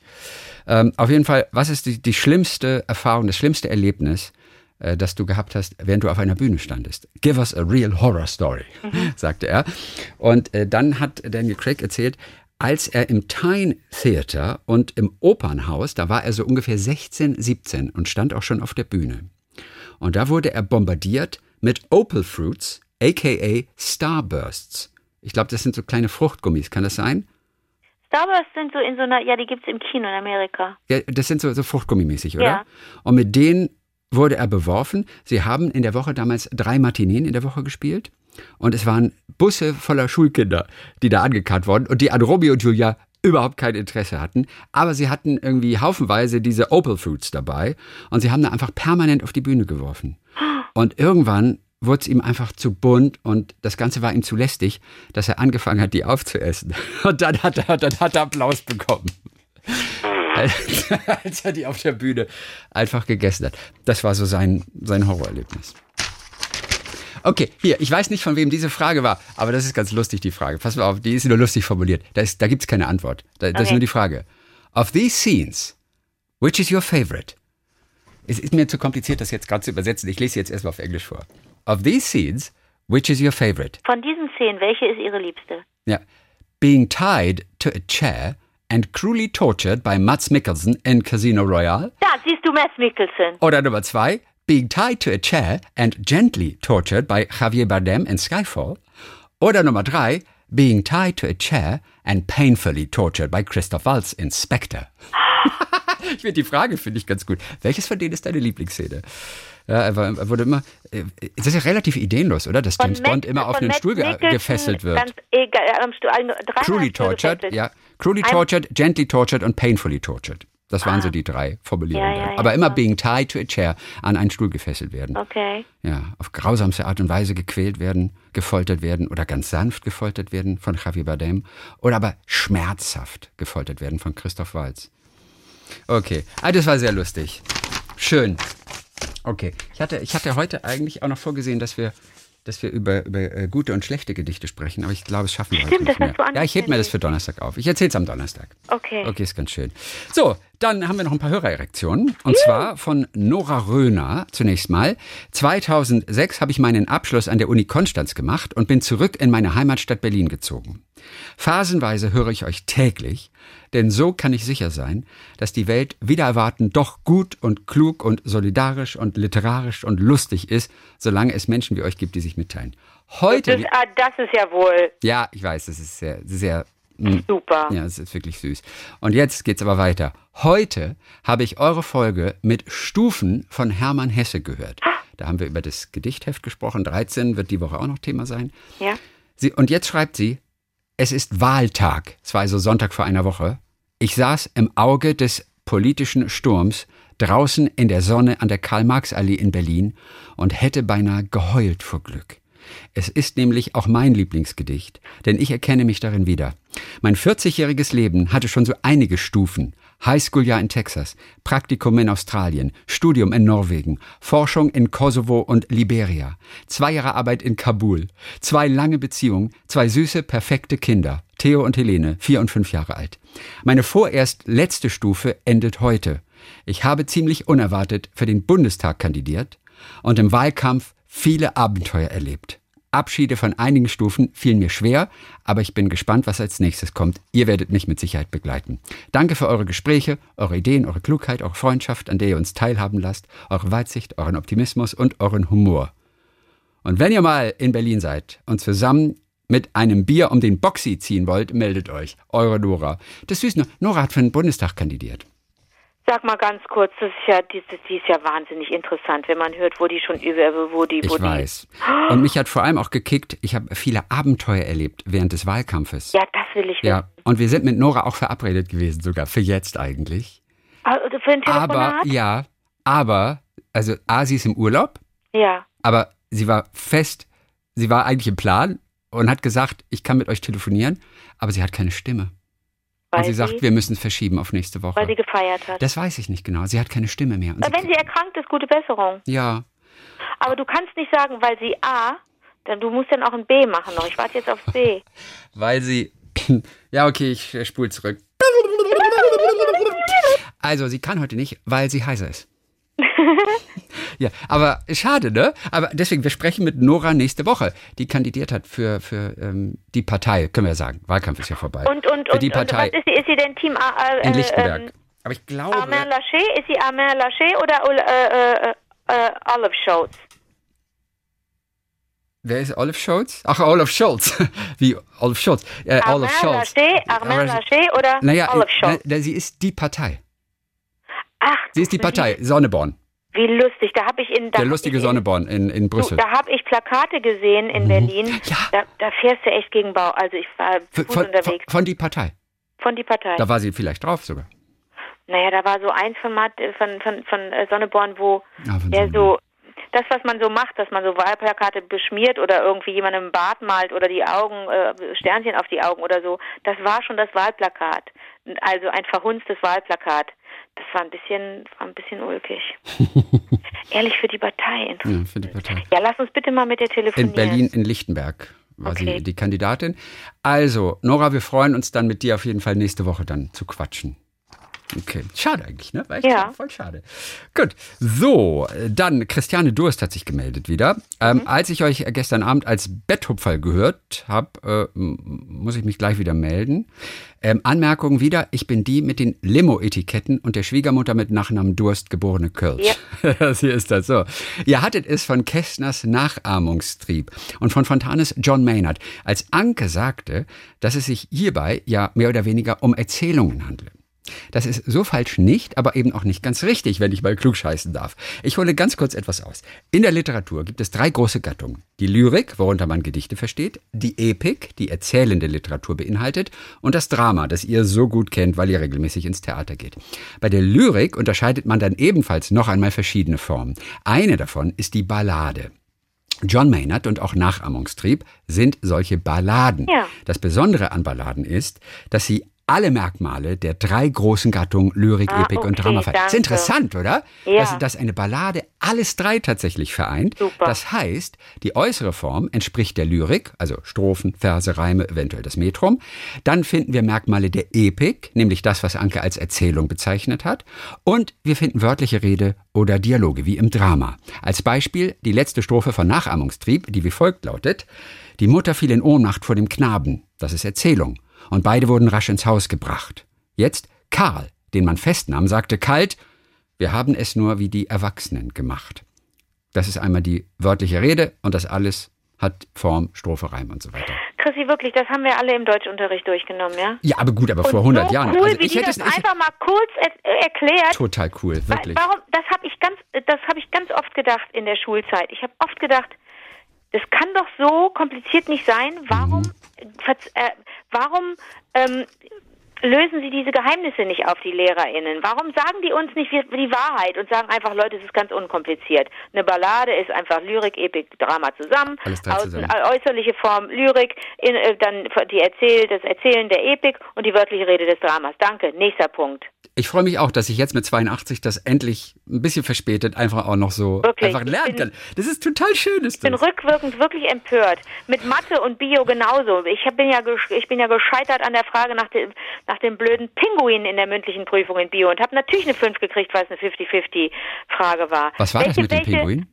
Ähm, auf jeden Fall, was ist die, die schlimmste Erfahrung, das schlimmste Erlebnis, äh, das du gehabt hast, während du auf einer Bühne standest? Give us a real horror story, mhm. sagte er. Und äh, dann hat Daniel Craig erzählt, als er im Tyne Theater und im Opernhaus, da war er so ungefähr 16, 17 und stand auch schon auf der Bühne. Und da wurde er bombardiert mit Opal Fruits, aka Starbursts. Ich glaube, das sind so kleine Fruchtgummis, kann das sein? Starbursts sind so in so einer, ja, die gibt es im Kino in Amerika. Ja, das sind so, so Fruchtgummimäßig, oder? Ja. Und mit denen wurde er beworfen. Sie haben in der Woche damals drei Matineen in der Woche gespielt. Und es waren Busse voller Schulkinder, die da angekarrt wurden und die an Romeo und Julia überhaupt kein Interesse hatten. Aber sie hatten irgendwie haufenweise diese Opal Fruits dabei und sie haben da einfach permanent auf die Bühne geworfen. Und irgendwann wurde es ihm einfach zu bunt und das Ganze war ihm zu lästig, dass er angefangen hat, die aufzuessen. (laughs) Und dann hat er, dann hat er Applaus bekommen. Als, (laughs) als er die auf der Bühne einfach gegessen hat. Das war so sein, sein Horrorerlebnis. Okay, hier, ich weiß nicht, von wem diese Frage war, aber das ist ganz lustig, die Frage. Pass mal auf, die ist nur lustig formuliert. Da, da gibt es keine Antwort. Da, das okay. ist nur die Frage. Of these scenes, which is your favorite? Es ist mir zu kompliziert, das jetzt gerade zu übersetzen. Ich lese jetzt erstmal auf Englisch vor. Of these scenes, which is your favorite? Von diesen Szenen, welche ist Ihre liebste? Ja. Being tied to a chair and cruelly tortured by Mats Mikkelsen in Casino Royale. Da siehst du Mats Mikkelsen. Oder Nummer zwei. Being tied to a chair and gently tortured by Javier Bardem in Skyfall. Oder Nummer drei. Being tied to a chair and painfully tortured by Christoph Waltz in Spectre. (laughs) ich finde die Frage finde ich ganz gut. Welches von denen ist deine Lieblingsszene? Ja, er, war, er wurde immer. Äh, das ist ja relativ ideenlos, oder? Dass James Bond immer auf einen Matt Stuhl Nicholson gefesselt wird. Ganz egal, am Stuhl, Cruelly tortured, ja. Cruelly tortured, gently tortured und painfully tortured. Das waren ah. so die drei Formulierungen. Ja, ja, Aber immer being tied to a chair, an einen Stuhl gefesselt werden. Okay. Ja, auf grausamste Art und Weise gequält werden, gefoltert werden oder ganz sanft gefoltert werden von Javier Bardem oder aber schmerzhaft gefoltert werden von Christoph Waltz. Okay, ah, das war sehr lustig. Schön. Okay, ich hatte, ich hatte heute eigentlich auch noch vorgesehen, dass wir, dass wir über, über äh, gute und schlechte Gedichte sprechen, aber ich glaube, es schaffen wir Stimmt, heute nicht mehr. Ja, ich hebe mir das für Donnerstag auf. Ich erzähle es am Donnerstag. Okay. Okay, ist ganz schön. So, dann haben wir noch ein paar Hörererektionen. Und Juhu. zwar von Nora Röhner zunächst mal. 2006 habe ich meinen Abschluss an der Uni Konstanz gemacht und bin zurück in meine Heimatstadt Berlin gezogen. Phasenweise höre ich euch täglich denn so kann ich sicher sein, dass die Welt wieder erwarten doch gut und klug und solidarisch und literarisch und lustig ist, solange es Menschen wie euch gibt, die sich mitteilen. Heute. Das, ah, das ist ja wohl. Ja, ich weiß, das ist sehr, sehr hm. Super. Ja, es ist wirklich süß. Und jetzt geht's aber weiter. Heute habe ich eure Folge mit Stufen von Hermann Hesse gehört. Da haben wir über das Gedichtheft gesprochen. 13 wird die Woche auch noch Thema sein. Ja. Sie, und jetzt schreibt sie, es ist Wahltag. Es war also Sonntag vor einer Woche. Ich saß im Auge des politischen Sturms draußen in der Sonne an der Karl-Marx-Allee in Berlin und hätte beinahe geheult vor Glück. Es ist nämlich auch mein Lieblingsgedicht, denn ich erkenne mich darin wieder. Mein 40-jähriges Leben hatte schon so einige Stufen, Highschool-Jahr in Texas, Praktikum in Australien, Studium in Norwegen, Forschung in Kosovo und Liberia, zwei Jahre Arbeit in Kabul, zwei lange Beziehungen, zwei süße, perfekte Kinder, Theo und Helene, vier und fünf Jahre alt. Meine vorerst letzte Stufe endet heute. Ich habe ziemlich unerwartet für den Bundestag kandidiert und im Wahlkampf viele Abenteuer erlebt. Abschiede von einigen Stufen fielen mir schwer, aber ich bin gespannt, was als nächstes kommt. Ihr werdet mich mit Sicherheit begleiten. Danke für eure Gespräche, eure Ideen, eure Klugheit, eure Freundschaft, an der ihr uns teilhaben lasst, eure Weitsicht, euren Optimismus und euren Humor. Und wenn ihr mal in Berlin seid und zusammen mit einem Bier um den Boxy ziehen wollt, meldet euch. Eure Nora. Das süß. Nora hat für den Bundestag kandidiert. Sag mal ganz kurz, das ist ja, die, die ist ja wahnsinnig interessant, wenn man hört, wo die schon über, wo die, wo ich weiß. Und mich hat vor allem auch gekickt, ich habe viele Abenteuer erlebt während des Wahlkampfes. Ja, das will ich wissen. Ja, und wir sind mit Nora auch verabredet gewesen, sogar für jetzt eigentlich. Also für ein Telefonat? Aber, ja, aber, also A, sie ist im Urlaub. Ja. Aber sie war fest, sie war eigentlich im Plan und hat gesagt, ich kann mit euch telefonieren, aber sie hat keine Stimme. Weil und sie sagt, wir müssen es verschieben auf nächste Woche. Weil sie gefeiert hat. Das weiß ich nicht genau. Sie hat keine Stimme mehr. Und wenn sie erkrankt ist, gute Besserung. Ja. Aber du kannst nicht sagen, weil sie A, dann du musst dann auch ein B machen noch. Ich warte jetzt auf B. (laughs) weil sie. (clears throat) Ja, okay, ich spule zurück. Also, sie kann heute nicht, weil sie heiser ist. Ja, aber schade, ne? Aber deswegen, wir sprechen mit Nora nächste Woche, die kandidiert hat für, für ähm, die Partei, können wir sagen. Wahlkampf ist ja vorbei. Und, und, für die und, Partei und was ist sie? Ist sie denn Team A, äh, in Lichtenberg. ähm, aber ich glaube. Armin Laschet? Ist sie Armin Laschet oder äh, äh, äh, Olive Scholz? Wer ist Olaf Scholz? Ach, Olaf Scholz. (laughs) Wie Olaf Scholz? Äh, Armin Olaf Scholz. Laschet, Armin Laschet oder Naja, Olive äh, Scholz? na, sie ist die Partei. Ach, Sie ist die Partei, Sonneborn. Wie lustig. Da habe ich in da Der lustige in, Sonneborn in, in Du, Brüssel. da habe ich Plakate gesehen in Berlin. Mhm. Ja. Da, da fährst du echt gegen Bau. Also ich war Von, gut von, von, unterwegs. von die Partei. Von die Partei. Da war sie vielleicht drauf sogar. Naja, da war so eins von, Matt- von, von, von äh, Sonneborn, wo Ah, von der so, das, was man so macht, dass man so Wahlplakate beschmiert oder irgendwie jemandem Bart malt oder die Augen, äh, Sternchen auf die Augen oder so, das war schon das Wahlplakat. Also ein verhunztes Wahlplakat. Das war ein bisschen, war ein bisschen ulkig. (laughs) Ehrlich für die Partei interessant. Ja, für die Partei. Ja, lass uns bitte mal mit der telefonieren. In Berlin, in Lichtenberg war Okay. sie die Kandidatin. Also, Nora, wir freuen uns dann mit dir auf jeden Fall nächste Woche dann zu quatschen. Okay, schade eigentlich, ne? War echt Ja. voll schade. Gut, so, äh, dann Christiane Durst hat sich gemeldet wieder. Ähm, Mhm. Als ich euch gestern Abend als Betthupferl gehört habe, äh, muss ich mich gleich wieder melden. Ähm, Anmerkung wieder, ich bin die mit den Limo-Etiketten und der Schwiegermutter mit Nachnamen Durst geborene Kölsch. Hier (laughs) ist das so. Ihr hattet es von Kästners Nachahmungstrieb und von Fontanes John Maynard, als Anke sagte, dass es sich hierbei ja mehr oder weniger um Erzählungen handle. Das ist so falsch nicht, aber eben auch nicht ganz richtig, wenn ich mal klug scheißen darf. Ich hole ganz kurz etwas aus. In der Literatur gibt es drei große Gattungen. Die Lyrik, worunter man Gedichte versteht, die Epik, die erzählende Literatur beinhaltet, und das Drama, das ihr so gut kennt, weil ihr regelmäßig ins Theater geht. Bei der Lyrik unterscheidet man dann ebenfalls noch einmal verschiedene Formen. Eine davon ist die Ballade. John Maynard und auch Nachahmungstrieb sind solche Balladen. Ja. Das Besondere an Balladen ist, dass sie alle Merkmale der drei großen Gattungen Lyrik, Ah, Epik und okay, Drama vereint. Ist danke. interessant, oder? Ja. Dass, dass eine Ballade alles drei tatsächlich vereint. Super. Das heißt, die äußere Form entspricht der Lyrik, also Strophen, Verse, Reime, eventuell das Metrum. Dann finden wir Merkmale der Epik, nämlich das, was Anke als Erzählung bezeichnet hat. Und wir finden wörtliche Rede oder Dialoge, wie im Drama. Als Beispiel die letzte Strophe von Nachahmungstrieb, die wie folgt lautet. Die Mutter fiel in Ohnmacht vor dem Knaben. Das ist Erzählung. Und beide wurden rasch ins Haus gebracht. Jetzt Karl, den man festnahm, sagte kalt, wir haben es nur wie die Erwachsenen gemacht. Das ist einmal die wörtliche Rede und das alles hat Form, Strophe, Reim und so weiter. Chrissy, wirklich, das haben wir alle im Deutschunterricht durchgenommen, ja? Ja, aber gut, aber Und vor 100 so Jahren. cool, also wie ich hätte das es einfach mal kurz er erklärt. total cool, wirklich. Warum? Das habe ich ganz, das habe ich ganz oft gedacht in der Schulzeit. Ich habe oft gedacht, das kann doch so kompliziert nicht sein. Warum, Mhm. äh, warum ähm, lösen Sie diese Geheimnisse nicht auf die LehrerInnen? Warum sagen die uns nicht die Wahrheit und sagen einfach, Leute, es ist ganz unkompliziert. Eine Ballade ist einfach Lyrik, Epik, Drama zusammen. Alles drei zusammen. äh, äußerliche Form Lyrik, in, äh, dann die Erzähl, das Erzählen der Epik und die wörtliche Rede des Dramas. Danke. Nächster Punkt. Ich freue mich auch, dass ich jetzt mit 82 das endlich ein bisschen verspätet einfach auch noch so Wirklich? einfach lernen bin- kann. Das ist total schön. Ist Ich bin das. rückwirkend wirklich empört. Mit Mathe und Bio genauso. Ich bin ja, ich bin ja gescheitert an der Frage nach dem, nach dem blöden Pinguin in der mündlichen Prüfung in Bio und habe natürlich eine 5 gekriegt, weil es eine 50-50-Frage war. Was war das Welche- mit dem Pinguin?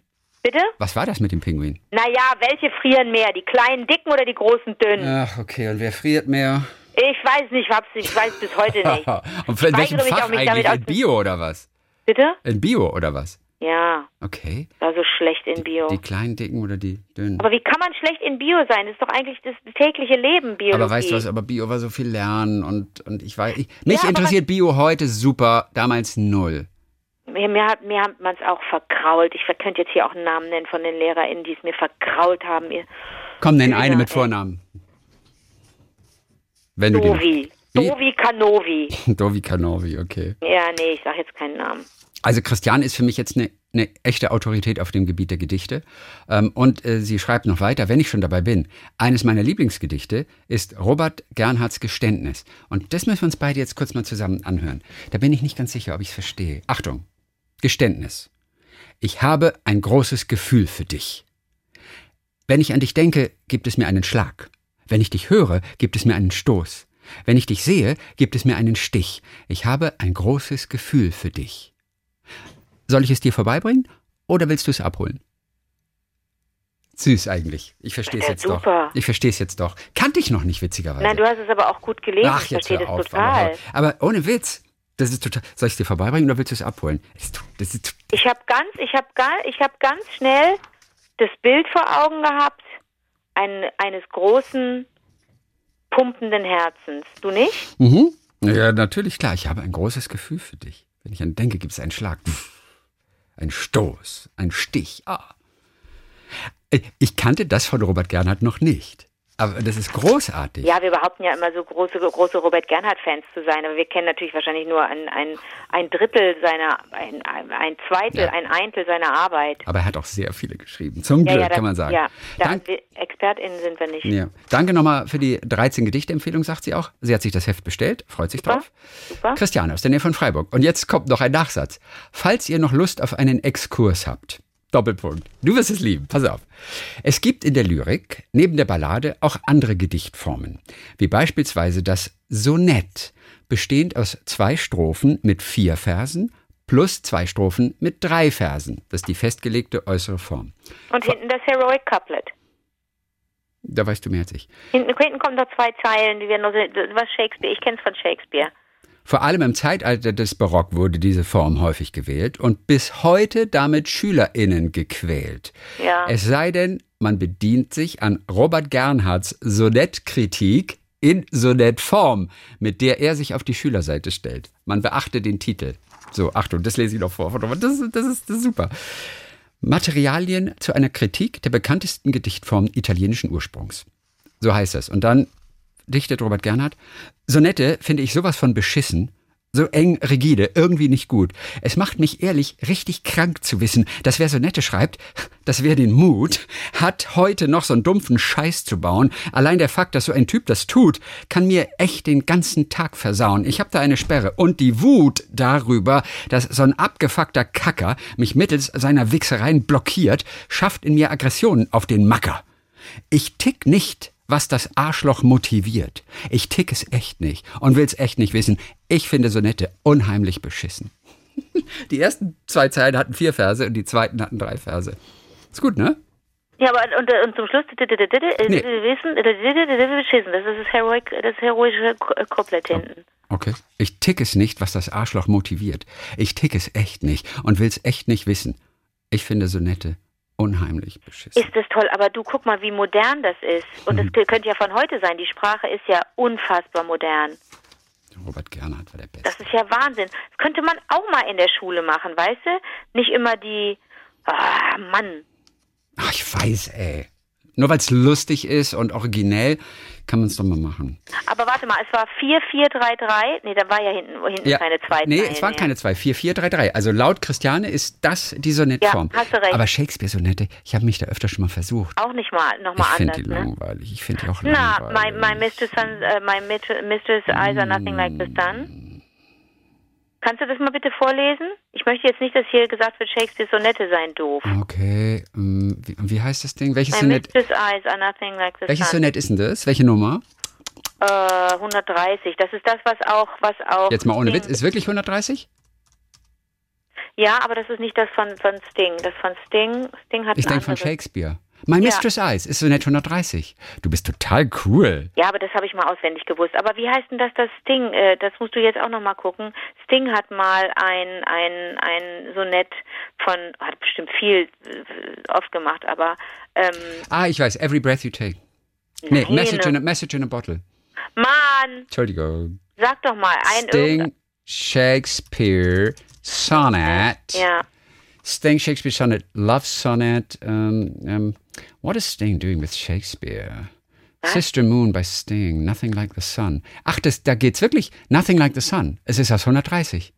Bitte? Was war das mit dem Pinguin? Naja, welche frieren mehr? Die kleinen Dicken oder die großen Dünnen? Ach, okay. Und wer friert mehr? Ich weiß nicht, hab's, ich weiß bis heute nicht. (laughs) Und in welchem Fach eigentlich? In Bio oder was? Bitte? In Bio oder was? Ja, Okay. war so schlecht in Bio. Die kleinen, dicken oder die dünnen? Aber wie kann man schlecht in Bio sein? Das ist doch eigentlich das tägliche Leben, Biologie. Aber weißt du was, aber Bio war so viel Lernen und, und ich weiß, ich, mich aber interessiert Bio heute super, damals null. Mir, mir hat, mir hat man es auch verkrault. Ich könnte jetzt hier auch einen Namen nennen von den LehrerInnen, die es mir verkrault haben. Komm, nenn Ja, eine mit. Vornamen. Wenn du die Dovi. Wie? Dovi Kanovi. (laughs) Dovi Kanovi, okay. Ja, nee, ich sag jetzt keinen Namen. Also Christiane ist für mich jetzt eine, eine echte Autorität auf dem Gebiet der Gedichte. Ähm, und äh, sie schreibt noch weiter, wenn ich schon dabei bin. Eines meiner Lieblingsgedichte ist Robert Gernhardts Geständnis. Und das müssen wir uns beide jetzt kurz mal zusammen anhören. Da bin ich nicht ganz sicher, ob ich es verstehe. Achtung, Geständnis. Ich habe ein großes Gefühl für dich. Wenn ich an dich denke, gibt es mir einen Schlag. Wenn ich dich höre, gibt es mir einen Stoß. Wenn ich dich sehe, gibt es mir einen Stich. Ich habe ein großes Gefühl für dich. Soll ich es dir vorbeibringen oder willst du es abholen? Süß eigentlich. Ich verstehe es Ja, jetzt super. doch. Ich verstehe es jetzt doch. Kannte ich noch nicht, witzigerweise. Nein, du hast es aber auch gut gelesen. Ach, ich jetzt verstehe hör das auf. total. Aber, aber ohne Witz. Das ist total. Soll ich es dir vorbeibringen oder willst du es abholen? Das ist, das ist, Ich habe ganz, ich habe ich habe ganz schnell das Bild vor Augen gehabt ein, eines großen pumpenden Herzens. Du nicht? mhm. Ja, natürlich, klar. Ich habe ein großes Gefühl für dich. Wenn ich an denke, gibt es einen Schlag. Ein Stoß. Ein Stich. Ah. Äh, Ich kannte das von Robert Gernhardt noch nicht. Aber das ist großartig. Ja, wir behaupten ja immer so große, große Robert Gernhardt-Fans zu sein, aber wir kennen natürlich wahrscheinlich nur ein, ein, ein Drittel seiner, ein, ein, Zweitel, Ja. ein Eintel seiner Arbeit. Aber er hat auch sehr viele geschrieben. Zum Ja, Glück, ja, das, kann man sagen. Ja, da, Dank, ExpertInnen sind wir nicht. Danke nochmal für die 13 Gedichtempfehlung, sagt sie auch. Sie hat sich das Heft bestellt, freut sich Super. drauf. Super. Christiane aus der Nähe von Freiburg. Und jetzt kommt noch ein Nachsatz. Falls ihr noch Lust auf einen Exkurs habt. Doppelpunkt. Du wirst es lieben. Pass auf. Es gibt in der Lyrik neben der Ballade auch andere Gedichtformen, wie beispielsweise das Sonett, bestehend aus zwei Strophen mit vier Versen plus zwei Strophen mit drei Versen. Das ist die festgelegte äußere Form. Und hinten das Heroic Couplet. Da weißt du mehr als ich. Hinten, hinten kommen noch zwei Zeilen, die werden noch, was Shakespeare, ich kenne es von Shakespeare. Vor allem im Zeitalter des Barock wurde diese Form häufig gewählt und bis heute damit SchülerInnen gequält. Ja. Es sei denn, man bedient sich an Robert Gernhardts Sonettkritik in Sonettform, mit der er sich auf die Schülerseite stellt. Man beachte den Titel. So, Achtung, das lese ich noch vor. Das, ist- das, ist, das ist super. Materialien zu einer Kritik der bekanntesten Gedichtformen italienischen Ursprungs. So heißt es. Und dann dichtet Robert Gernhardt, Sonette finde ich sowas von beschissen, so eng, rigide, irgendwie nicht gut. Es macht mich ehrlich richtig krank zu wissen, dass wer Sonette schreibt, dass wer den Mut hat, heute noch so einen dumpfen Scheiß zu bauen. Allein der Fakt, dass so ein Typ das tut, kann mir echt den ganzen Tag versauen. Ich habe da eine Sperre. Und die Wut darüber, dass so ein abgefuckter Kacker mich mittels seiner Wichsereien blockiert, schafft in mir Aggressionen auf den Macker. Ich tick nicht, was das Arschloch motiviert. Ich tick es echt nicht und will's echt nicht wissen. Ich finde Sonette unheimlich beschissen. Die ersten zwei Zeilen hatten vier Verse und die zweiten hatten drei Verse. Ist gut, ne? Ja, aber und, und zum Schluss Nee. wissen, beschissen. Das ist das, Heroic, das heroische Couplet hinten. Okay. Ich tick es nicht, was das Arschloch motiviert. Ich tick es echt nicht und will's echt nicht wissen. Ich finde Sonette unheimlich beschissen. Ist das toll, aber du guck mal, wie modern das ist. Und Mhm. das könnte ja von heute sein. Die Sprache ist ja unfassbar modern. Robert Gernhardt war der Beste. Das ist ja Wahnsinn. Das könnte man auch mal in der Schule machen, weißt du? Nicht immer die, ah, Mann. Ach, ich weiß, ey. Nur weil es lustig ist und originell, kann man es doch mal machen. Aber warte mal, es war 4433. Nee, da war ja hinten, hinten keine zwei Nee, Zeilen es waren keine zwei. 4, 4, 3, 3. Also laut Christiane ist das die Sonettform. Ja, hast du recht. Aber Shakespeare-Sonette, ich habe mich da öfter schon mal versucht. Auch nicht mal, Ich nochmal finde anders, die ne? langweilig. Ich finde die auch Na, my, langweilig. my Mr. Sun, uh, my Mistress Eyes are nothing like the sun. Kannst du das mal bitte vorlesen? Ich möchte jetzt nicht, dass hier gesagt wird, Shakespeare Sonette seien doof. Okay, ähm, wie, wie heißt das Ding? Welches Sonett, eyes are nothing like the welches. Sonett ist denn das? Welche Nummer? Äh, 130. Das ist das, was auch, was auch. Jetzt mal ohne Witz, ist wirklich 130? Ja, aber das ist nicht das von, von Sting. Das von Sting, Sting hat Ich denke von. Shakespeare. My Mistress Eyes ist Sonett 130. Du bist total cool. Ja, aber das habe ich mal auswendig gewusst. Aber wie heißt denn das, das Sting? Äh, das musst du jetzt auch noch mal gucken. Sting hat mal ein, ein, ein Sonett von, hat bestimmt viel äh, oft gemacht, aber ähm, Ah, ich weiß, Every Breath You Take. Nee, Nein. Message in, a, message in a Bottle. Mann, Entschuldigung. sag doch mal ein Sting, Shakespeare, Sonnet. Ja, Sting, Shakespeare, Sonnet, Love Sonnet. Um, um, what is Sting doing with Shakespeare? Sister Moon by Sting, Nothing Like the Sun. Ach, das, da geht's wirklich. Nothing Like the Sun. Es ist aus 130.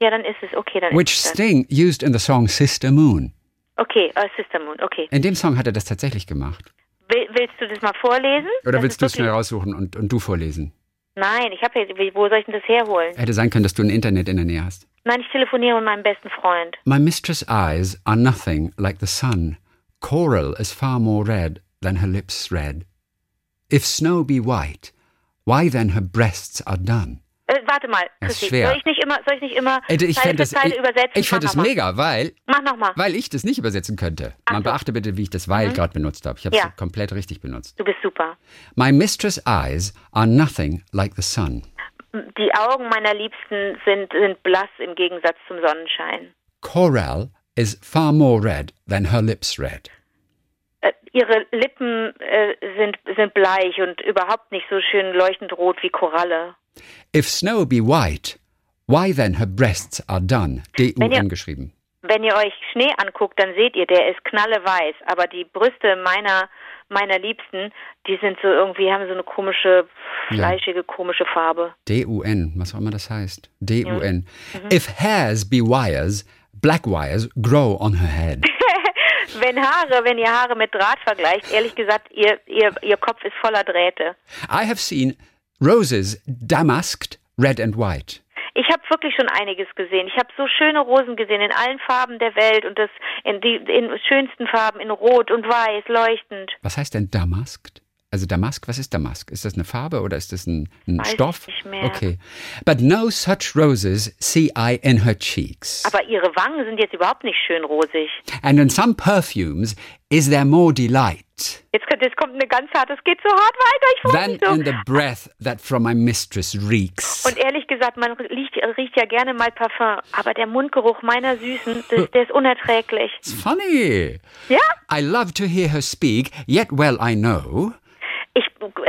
ja, dann ist es okay. Dann Which. Sting used in the song Sister Moon. Okay, äh, Sister Moon, okay. In dem Song hat er das tatsächlich gemacht. Will, willst du das mal vorlesen? Oder Das willst du es schnell raussuchen und, und du vorlesen? Nein, ich habe wo soll ich denn das herholen? Hätte sein können, dass du ein Internet in der Nähe hast. Nein, ich telefoniere mit meinem besten Freund. My mistress' eyes are nothing like the sun. Coral is far more red than her lips red. If snow be white, why then her breasts are done? Äh, warte mal, Das ist schwer. soll ich nicht immer, soll ich nicht immer Ey, ich fände für das, Zeile ich, übersetzen? ich fänd Mach das noch mal. mega, weil, Mach nochmal. weil ich das nicht übersetzen könnte. Man so. Mhm. beachte bitte, wie ich das weil gerade benutzt habe. Ich habe es Ja. komplett richtig benutzt. Du bist super. My mistress' eyes are nothing like the sun. Die Augen meiner Liebsten sind, sind blass im Gegensatz zum Sonnenschein. Coral is far more red than her lips red. Äh, ihre Lippen äh, sind, sind bleich und überhaupt nicht so schön leuchtend rot wie Koralle. If snow be white, why then her breasts are done? Wenn ihr- D-U-N geschrieben. Wenn ihr euch Schnee anguckt, dann seht ihr, der ist knalleweiß, aber die Brüste meiner meiner Liebsten, die sind so irgendwie, haben so eine komische, fleischige, komische Farbe. D-U-N, was auch immer das heißt. D-U-N. Mhm. If hairs be wires, black wires grow on her head. (laughs) Wenn Haare, wenn ihr Haare mit Draht vergleicht, ehrlich gesagt, ihr, ihr, ihr Kopf ist voller Drähte. I have seen roses damasked red and white. Ich habe wirklich schon einiges gesehen. Ich habe so schöne Rosen gesehen in allen Farben der Welt und das in die in schönsten Farben in Rot und Weiß leuchtend. Was heißt denn damasked? Also Damask, was ist Damask? Ist das eine Farbe oder ist das ein, ein Weiß ich Stoff? nicht mehr. Okay. But no such roses see I in her cheeks. Aber ihre Wangen sind jetzt überhaupt nicht schön rosig. And in some perfumes is there more delight Jetzt, kommt- jetzt kommt eine ganz harte, es geht so hart weiter, ich freue mich so. in the breath that from my mistress reeks. Und ehrlich gesagt, man riecht, riecht ja gerne mal Parfum, aber der Mundgeruch meiner Süßen, das, der ist unerträglich. (laughs) It's funny. Ja? I love to hear her speak, yet well I know Ich,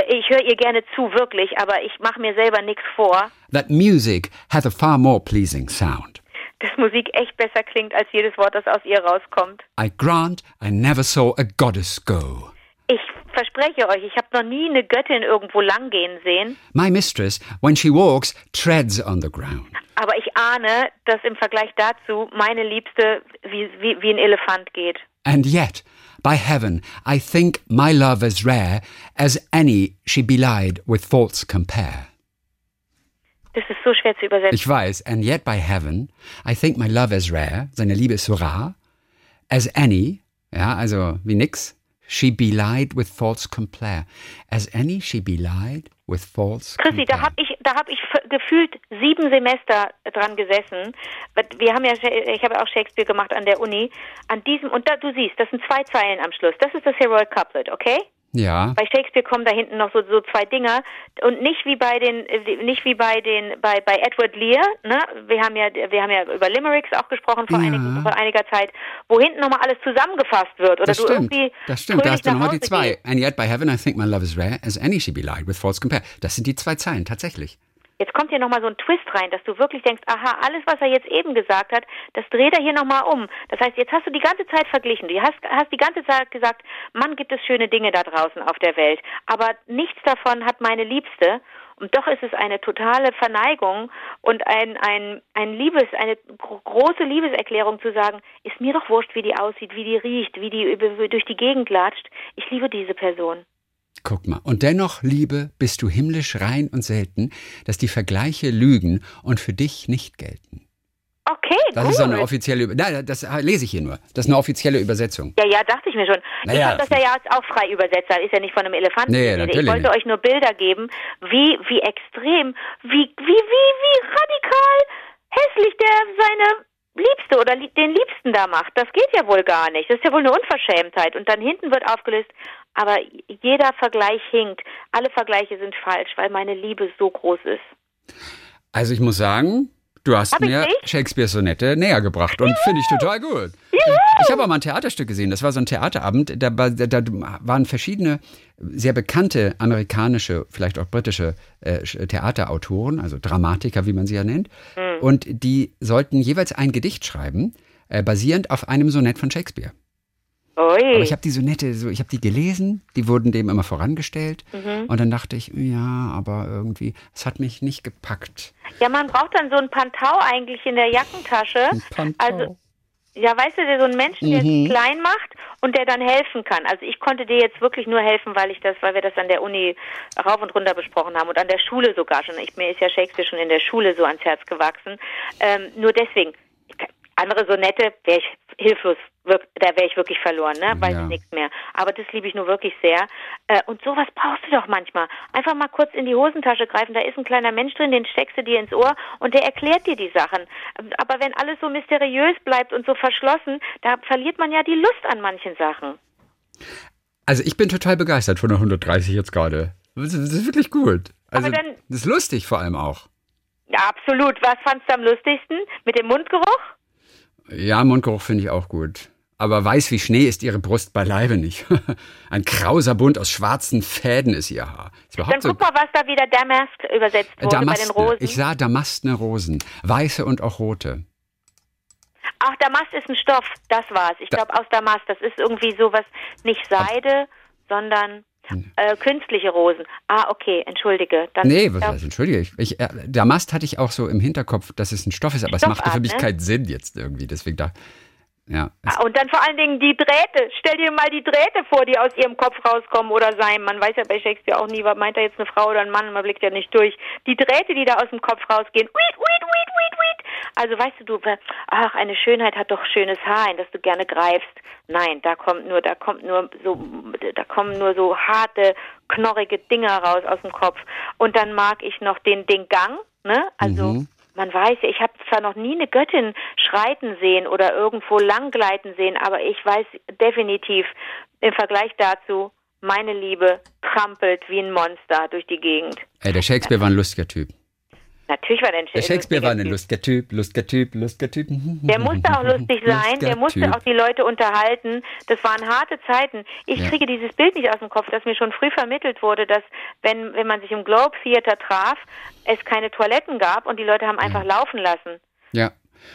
ich höre ihr gerne zu, wirklich, aber ich mache mir selber nichts vor, that music hath a far more pleasing sound. Dass Musik echt besser klingt als jedes Wort, das aus ihr rauskommt. I grant I never saw a goddess go. Ich verspreche euch, ich habe noch nie eine Göttin irgendwo langgehen sehen, My mistress, when she walks, treads on the ground. aber ich ahne, dass im Vergleich dazu meine Liebste wie, wie, wie ein Elefant geht. And yet, by heaven, I think my love as rare as any she belied with faults compare. Das ist so schwer zu übersetzen. Ich weiß, and yet by heaven, I think my love as rare, seine Liebe ist so rar, as any, ja, also wie nix, she belied with faults compare. As any she belied with faults Chrissy, da compare. habe ich, da hab ich gefühlt sieben Semester dran gesessen. Wir haben ja, ich habe auch Shakespeare gemacht an der Uni. An diesem, und da, du siehst, das sind zwei Zeilen am Schluss. Das ist das Heroic Couplet, okay? Ja, Bei Shakespeare kommen da hinten noch so, so zwei Dinger und nicht wie bei den äh, nicht wie bei den bei bei Edward Lear, ne? Wir haben ja wir haben ja über Limericks auch gesprochen vor, Ja. einigen, vor einiger Zeit, wo hinten nochmal alles zusammengefasst wird oder das du stimmt. irgendwie Das stimmt, da hast du nochmal die zwei. gehst. And yet by heaven I think my love is rare, as any she belied with faults compare. Das sind die zwei Zeilen, tatsächlich. Jetzt kommt hier nochmal so ein Twist rein, dass du wirklich denkst, aha, alles, was er jetzt eben gesagt hat, das dreht er hier nochmal um. Das heißt, jetzt hast du die ganze Zeit verglichen. Du hast, hast die ganze Zeit gesagt, Mann, gibt es schöne Dinge da draußen auf der Welt. Aber nichts davon hat meine Liebste. Und doch ist es eine totale Verneigung und ein, ein, ein Liebes, eine gro große Liebeserklärung zu sagen, ist mir doch wurscht, wie die aussieht, wie die riecht, wie die durch die Gegend latscht. Ich liebe diese Person. Guck mal. Und dennoch, Liebe, bist du himmlisch rein und selten, dass die Vergleiche lügen und für dich nicht gelten. Okay, Das gut. ist so eine offizielle, Über- nein, das lese ich hier nur. Das ist eine offizielle Übersetzung. Ja, ja, dachte ich mir schon. Ich Naja. habe das ja jetzt auch frei übersetzt, das ist ja nicht von einem Elefanten. Nee, die natürlich ich wollte nicht. euch nur Bilder geben, wie, wie extrem, wie, wie, wie, wie radikal hässlich der seine Liebste oder den Liebsten da macht. Das geht ja wohl gar nicht. Das ist ja wohl eine Unverschämtheit. Und dann hinten wird aufgelöst, aber jeder Vergleich hinkt. Alle Vergleiche sind falsch, weil meine Liebe so groß ist. Also ich muss sagen, du hast Hab mir? Shakespeares Sonette näher gebracht und finde ich total gut. Ich, ich habe auch mal ein Theaterstück gesehen. Das war so ein Theaterabend. Da, da, da waren verschiedene sehr bekannte amerikanische, vielleicht auch britische äh, Theaterautoren, also Dramatiker, wie man sie ja nennt. Hm. Und die sollten jeweils ein Gedicht schreiben, äh, basierend auf einem Sonett von Shakespeare. Ui. Aber ich habe die Sonette so, ich habe die gelesen, die wurden dem immer vorangestellt. Mhm. Und dann dachte ich, ja, aber irgendwie, es hat mich nicht gepackt. ja, man braucht dann so ein Pantau eigentlich in der Jackentasche. Ein Pantau. Also, ja, weißt du, der so einen Menschen, der Mhm. es klein macht und der dann helfen kann. Also ich konnte dir jetzt wirklich nur helfen, weil ich das, weil wir das an der Uni rauf und runter besprochen haben und an der Schule sogar schon. Ich, mir ist ja Shakespeare schon in der Schule so ans Herz gewachsen. Ähm, nur deswegen. Andere Sonette wäre ich hilflos, da wäre ich wirklich verloren, ne? Weiß Ja. ich nichts mehr. Aber das liebe ich nur wirklich sehr. Äh, und sowas brauchst du doch manchmal. Einfach mal kurz in die Hosentasche greifen, da ist ein kleiner Mensch drin, den steckst du dir ins Ohr und der erklärt dir die Sachen. Aber wenn alles so mysteriös bleibt und so verschlossen, da verliert man ja die Lust an manchen Sachen. Also ich bin total begeistert von der 130 jetzt gerade. Das ist, wirklich gut. Also dann- das ist lustig vor allem auch. Ja, absolut. Was fandst du am lustigsten? Mit dem Mundgeruch? Ja, Mundgeruch finde ich auch gut. Aber weiß wie Schnee ist ihre Brust beileibe nicht. (laughs) Ein krauser Bund aus schwarzen Fäden ist ihr Haar. Ist Dann so guck mal, was da wieder Damask übersetzt wurde bei den Damastne. Rosen. Ich sah Damastne Rosen. Weiße und auch rote. Ach, Damast ist ein Stoff, das war's. Ich glaube aus Damast, das ist irgendwie sowas, nicht Seide, sondern Hm. äh, künstliche Rosen. Ah, okay, entschuldige. Dann, Nee, was heißt, entschuldige. Ich, ich, äh, Damast hatte ich auch so im Hinterkopf, dass es ein Stoff ist, aber es machte für Stoffart, mich ne? keinen Sinn jetzt irgendwie. Deswegen da, ja. Ah, Und dann vor allen Dingen die Drähte. Stell dir mal die Drähte vor, die aus ihrem Kopf rauskommen oder sein. Man weiß ja bei Shakespeare auch nie, was meint er jetzt eine Frau oder ein Mann, man blickt ja nicht durch. Die Drähte, die da aus dem Kopf rausgehen. Uit, uit, uit, uit, uit. Also weißt du, du, ach, eine Schönheit hat doch schönes Haar, in das du gerne greifst. Nein, da kommt nur, da kommt nur so, da kommen nur so harte, knorrige Dinger raus aus dem Kopf. Und dann mag ich noch den, den Gang, ne? Also, Mhm. Man weiß ich habe zwar noch nie eine Göttin schreiten sehen oder irgendwo langgleiten sehen, aber ich weiß definitiv im Vergleich dazu, meine Liebe trampelt wie ein Monster durch die Gegend. ey, der Shakespeare war ein lustiger Typ. Natürlich war der ein Der Shakespeare war ein lustiger Typ, lustiger Typ, lustiger Typ. (laughs) Der musste auch lustig sein, der Lustiger musste Typ. auch die Leute unterhalten. Das waren harte Zeiten. Ich Ja. kriege dieses Bild nicht aus dem Kopf, das mir schon früh vermittelt wurde, dass wenn, wenn man sich im Globe Theater traf, es keine Toiletten gab und die Leute haben einfach laufen lassen. Ja.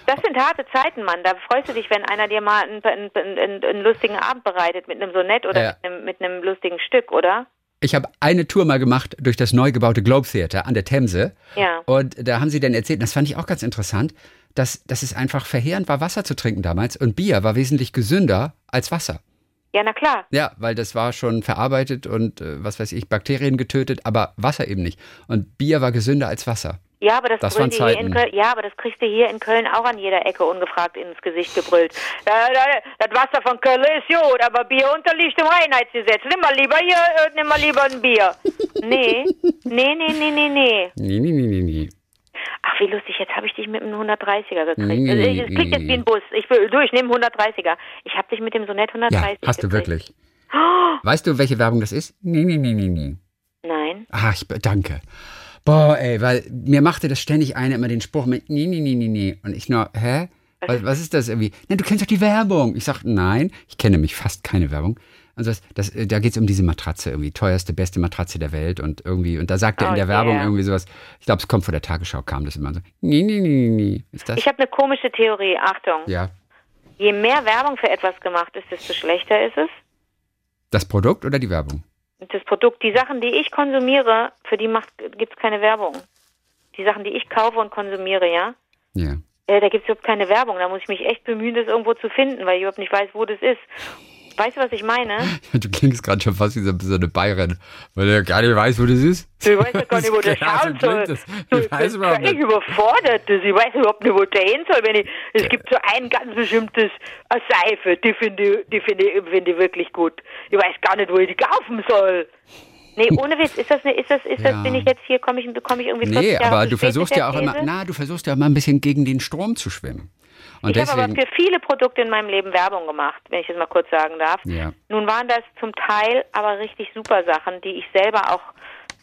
Das sind harte Zeiten, Mann. Da freust du dich, wenn einer dir mal einen, einen, einen, einen lustigen Abend bereitet mit einem Sonett oder Ja. mit, einem, mit einem lustigen Stück, oder? Ich habe eine Tour mal gemacht durch das neu gebaute Globe Theater an der Themse. Ja. Und da haben sie dann erzählt, das fand ich auch ganz interessant, dass, dass es einfach verheerend war, Wasser zu trinken damals. Und Bier war wesentlich gesünder als Wasser. Ja, na klar. Ja, weil das war schon verarbeitet und äh, was weiß ich, Bakterien getötet, aber Wasser eben nicht. Und Bier war gesünder als Wasser. Ja, aber das, Das waren dir hier in Zeiten. Köln, ja, aber das kriegst du hier in Köln auch an jeder Ecke ungefragt ins Gesicht gebrüllt. Da, da, das Wasser von Köln ist gut, aber Bier unterliegt dem Reinheitsgesetz. Nimm mal lieber hier, äh, nimm mal lieber ein Bier. (laughs) Nee, nee, nee, nee, nee, nee. Nee, nee, nee, nee, nee. Ach, wie lustig, jetzt habe ich dich mit einem 130er gekriegt. Nee, Also, nee, es klingt jetzt wie ein Bus. Ich will durch, nimm 130er. Ich habe dich mit dem Sonett 130 Ja, hast du gekriegt. wirklich. (gasps) Weißt du, welche Werbung das ist? Nee, nee, nee, nee, nee. Nein. Ach, ich danke. Boah, ey, weil mir machte das ständig einer immer den Spruch mit nee, nee, nee, nee, nee. Und ich nur, hä? Was, was ist das irgendwie? Na, du kennst doch die Werbung. Ich sag, nein, ich kenne nämlich fast keine Werbung. Also das, das, äh, da geht's um diese Matratze irgendwie, teuerste, beste Matratze der Welt und irgendwie, und da sagt er Oh in der Werbung irgendwie sowas, ich glaube, es kommt von der Tagesschau, kam das immer so, nee, nee, nee, nee, nee. Ist das? Ich habe eine komische Theorie. Achtung. ja. Je mehr Werbung für etwas gemacht ist, desto schlechter ist es. Das Produkt oder die Werbung? Das Produkt, die Sachen, die ich konsumiere, für die gibt es keine Werbung. Die Sachen, die ich kaufe und konsumiere, ja, Ja. äh, da gibt es überhaupt keine Werbung. Da muss ich mich echt bemühen, das irgendwo zu finden, weil ich überhaupt nicht weiß, wo das ist. Weißt du, was ich meine? (laughs) Du klingst gerade schon fast wie so, eine Bayerin, weil du ja gar nicht weißt, wo das ist. Du weißt ja gar nicht, wo (laughs) der schauen soll. Das, Du, ich ich weiß bin überhaupt nicht. überfordert. Das. Ich weiß überhaupt nicht, wo der hin soll. Wenn ich, es gibt so ein ganz bestimmtes Seife, die finde ich, die finde ich, finde ich wirklich gut. Ich weiß gar nicht, wo ich die kaufen soll. Nee, ohne Witz, ist das, ne, ist das, ist das, Ja. bin ich jetzt hier, komme ich, bekomme ich irgendwie 40 Nee, aber du versuchst ja auch immer, na, du versuchst ja immer ein bisschen gegen den Strom zu schwimmen. Und ich habe aber deswegen, für viele Produkte in meinem Leben Werbung gemacht, wenn ich das mal kurz sagen darf. Ja. Nun waren das zum Teil aber richtig super Sachen, die ich selber auch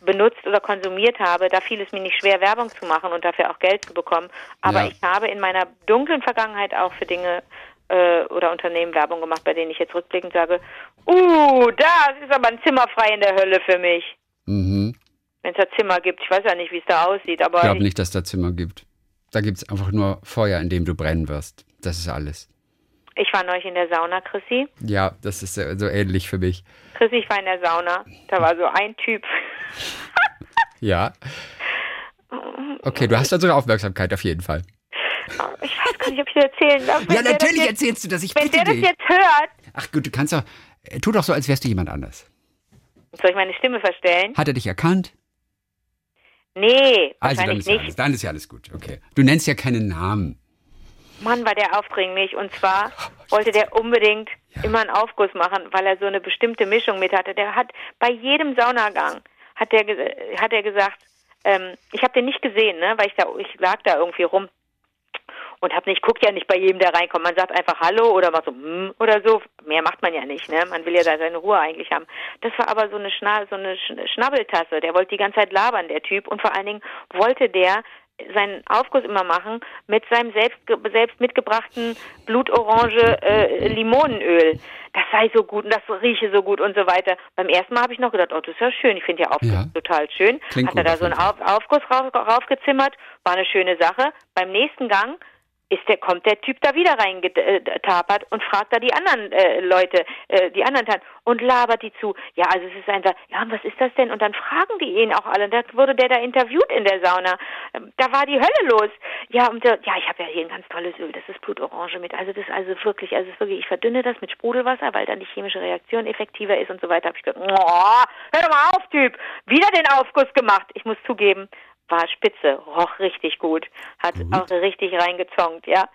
benutzt oder konsumiert habe. Da fiel es mir nicht schwer, Werbung zu machen und dafür auch Geld zu bekommen. Aber Ja. ich habe in meiner dunklen Vergangenheit auch für Dinge äh, oder Unternehmen Werbung gemacht, bei denen ich jetzt rückblickend sage, uh, das ist aber ein Zimmer frei in der Hölle für mich. mhm. Wenn es da Zimmer gibt. Ich weiß ja nicht, wie es da aussieht, aber ich glaube ich, nicht, dass da Zimmer gibt. Da gibt es einfach nur Feuer, in dem du brennen wirst. Das ist alles. ich war neulich in der Sauna, Chrissy. Ja, das ist so ähnlich für mich. Chrissy, ich war in der Sauna. Da war so ein Typ. (laughs) Ja. Okay, du hast unsere Aufmerksamkeit auf jeden Fall. Ich weiß gar nicht, ob ich das erzählen darf. Ja, das natürlich jetzt, erzählst du das. Ich Wenn der das dich. jetzt hört, Ach gut, du kannst doch. Tu doch so, als wärst du jemand anders. soll ich meine Stimme verstellen? Hat er dich erkannt? Nee, Also dann ist, ja alles, nicht. dann ist ja alles gut. Okay. Du nennst ja keinen Namen. Mann, war der aufdringlich. Und zwar wollte der unbedingt immer einen Aufguss machen, weil er so eine bestimmte Mischung mit hatte. Der hat bei jedem Saunagang hat ge- hat er gesagt, ähm, ich habe den nicht gesehen, ne, weil ich da ich lag da irgendwie rum und hab nicht guckt ja nicht bei jedem, der reinkommt. Man sagt einfach Hallo oder macht so hm oder so. Mehr macht man ja nicht, ne? Man will ja da seine Ruhe eigentlich haben. Das war aber so eine Schna so eine Sch Schnabbeltasse. Der wollte die ganze Zeit labern, der Typ. Und vor allen Dingen wollte der seinen Aufguss immer machen mit seinem selbst, selbst mitgebrachten blutorange äh, Limonenöl. Das sei so gut und das rieche so gut und so weiter. Beim ersten Mal habe ich noch gedacht, oh, das ist ja schön. Ich finde ja Aufguss Ja. total schön. Klingt Hat er da so einen Auf Aufguss rauf, raufgezimmert, war eine schöne Sache. Beim nächsten Gang ist der, kommt der Typ da wieder reingetapert und fragt da die anderen äh, Leute, äh, die anderen Tanten und labert die zu. Ja, also es ist einfach, ja, was ist das denn? Und dann fragen die ihn auch alle. Und da wurde der da interviewt in der Sauna. Ähm, Da war die Hölle los. Ja, und der, ja, ich habe ja hier ein ganz tolles Öl, das ist Blutorange mit. Also das ist also wirklich, also wirklich, ich verdünne das mit Sprudelwasser, weil dann die chemische Reaktion effektiver ist und so weiter. Hab ich gedacht, oh, hör doch mal auf, Typ. Wieder den Aufguss gemacht. Ich muss zugeben, war spitze, roch richtig gut, hat auch richtig reingezongt, ja.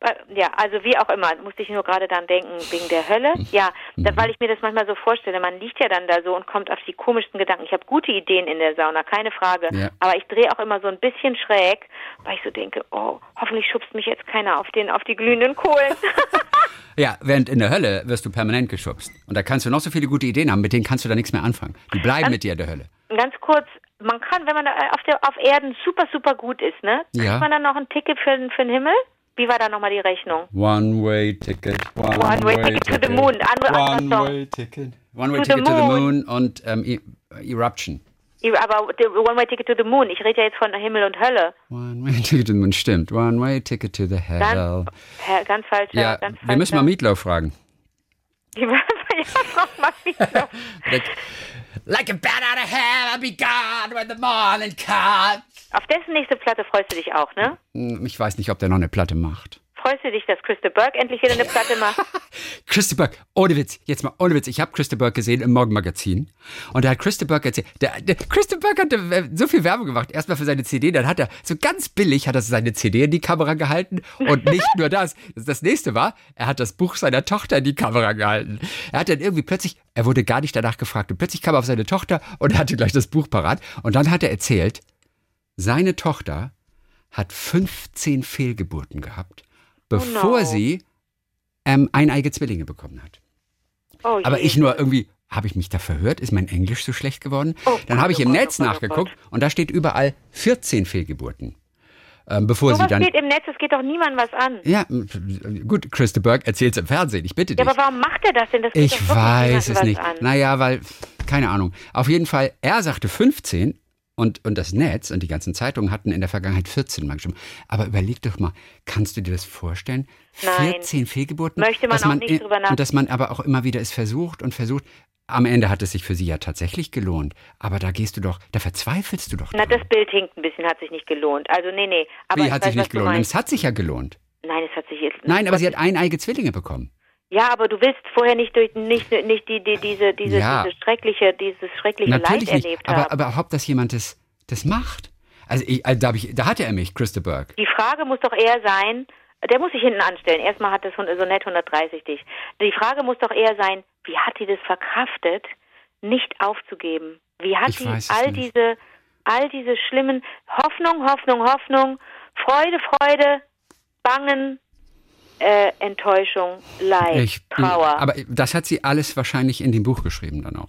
Äh, Ja, also wie auch immer, musste ich nur gerade dann denken, wegen der Hölle. Ja, da, weil ich mir das manchmal so vorstelle, man liegt ja dann da so und kommt auf die komischsten Gedanken. Ich habe gute Ideen in der Sauna, keine Frage. Ja. Aber ich drehe auch immer so ein bisschen schräg, weil ich so denke, oh, hoffentlich schubst mich jetzt keiner auf, den, auf die glühenden Kohlen. (laughs) Ja, während in der Hölle wirst du permanent geschubst. Und da kannst du noch so viele gute Ideen haben, mit denen kannst du da nichts mehr anfangen. Die bleiben mit dir in der Hölle. Ganz kurz, man kann, wenn man da auf, der, auf Erden super, super gut ist, ne? Kriegt Ja. man dann noch ein Ticket für, den- für den Himmel? Wie war da nochmal die Rechnung? One-Way-Ticket. One-way ticket to the moon. One-Way-Ticket. One-Way To the Ticket to the moon. Und ähm, E- Eruption. Aber the One-Way Ticket to the Moon, ich rede ja jetzt von Himmel und Hölle. One-Way-Ticket (laughs) to the Moon, stimmt. One-Way-Ticket to the Hell. Ganz, ganz falsch. Ja, ganz wir müssen mal Meatloaf fragen. (laughs) ja, frag mal (laughs) Meatloaf. Like, a bat out of hell, I'll be gone when the morning comes. Auf dessen nächste Platte freust du dich auch, ne? Hm, Ich weiß nicht, ob der noch eine Platte macht. Freust du dich, dass Christa Burke endlich wieder eine Platte macht? (laughs) Christa Burke, ohne Witz, jetzt mal ohne Witz. Ich habe Christa Burke gesehen im Morgenmagazin und da hat Christa Burke erzählt, der, der, Christa Burke hatte äh, so viel Werbung gemacht, erstmal für seine CD, dann hat er so ganz billig hat er seine CD in die Kamera gehalten und (laughs) nicht nur das. Das, nächste war, er hat das Buch seiner Tochter in die Kamera gehalten. Er hat dann irgendwie plötzlich, er wurde gar nicht danach gefragt und plötzlich kam er auf seine Tochter und er hatte gleich das Buch parat und dann hat er erzählt, seine Tochter hat 15 Fehlgeburten gehabt, bevor no. sie ähm, eineige Zwillinge bekommen hat. Oh, Aber ich nur irgendwie, habe ich mich da verhört? Ist mein Englisch so schlecht geworden? Oh dann Gott, habe ich oh im Gott, Netz oh Gott, oh nachgeguckt und da steht überall 14 Fehlgeburten. Ähm, bevor So sie was dann. steht im Netz, es geht doch niemandem was an. Ja, gut, Christa Burke erzählt es im Fernsehen, ich bitte Ja, dich. aber warum macht er das denn? Das ich weiß es nicht. An. Naja, weil, keine Ahnung. Auf jeden Fall, er sagte 15 und, und das Netz und die ganzen Zeitungen hatten in der Vergangenheit 14 mal geschrieben. Aber überleg doch mal, kannst du dir das vorstellen? Nein. 14 Fehlgeburten? Möchte man dass auch nicht drüber Und dass man aber auch immer wieder es versucht und versucht. Am Ende hat es sich für sie ja tatsächlich gelohnt. Aber da gehst du doch, da verzweifelst du doch. Na, dran. das Bild hinkt ein bisschen, hat sich nicht gelohnt. Also, nee, nee. Aber Wie ich hat weiß, sich nicht gelohnt? Es hat sich ja gelohnt. Nein, es hat sich jetzt. Nein, aber sie hat eineige Zwillinge bekommen. Ja, aber du willst vorher nicht durch nicht, nicht die, die, diese, diese, Ja. diese schreckliche, dieses schreckliche Natürlich Leid nicht. erlebt Aber, haben. aber ob das jemand das, das macht? Also, ich, also da, ich, da hatte er mich, Christa Burke. Die Frage muss doch eher sein, der muss sich hinten anstellen. Erstmal hat das so nett 130 dich. Die Frage muss doch eher sein, wie hat die das verkraftet, nicht aufzugeben? Wie hat Ich die all nicht. diese, all diese schlimmen Hoffnung, Hoffnung, Hoffnung, Freude, Freude, Bangen, äh, Enttäuschung, Leid, Ich, Trauer. aber das hat sie alles wahrscheinlich in dem Buch geschrieben dann auch.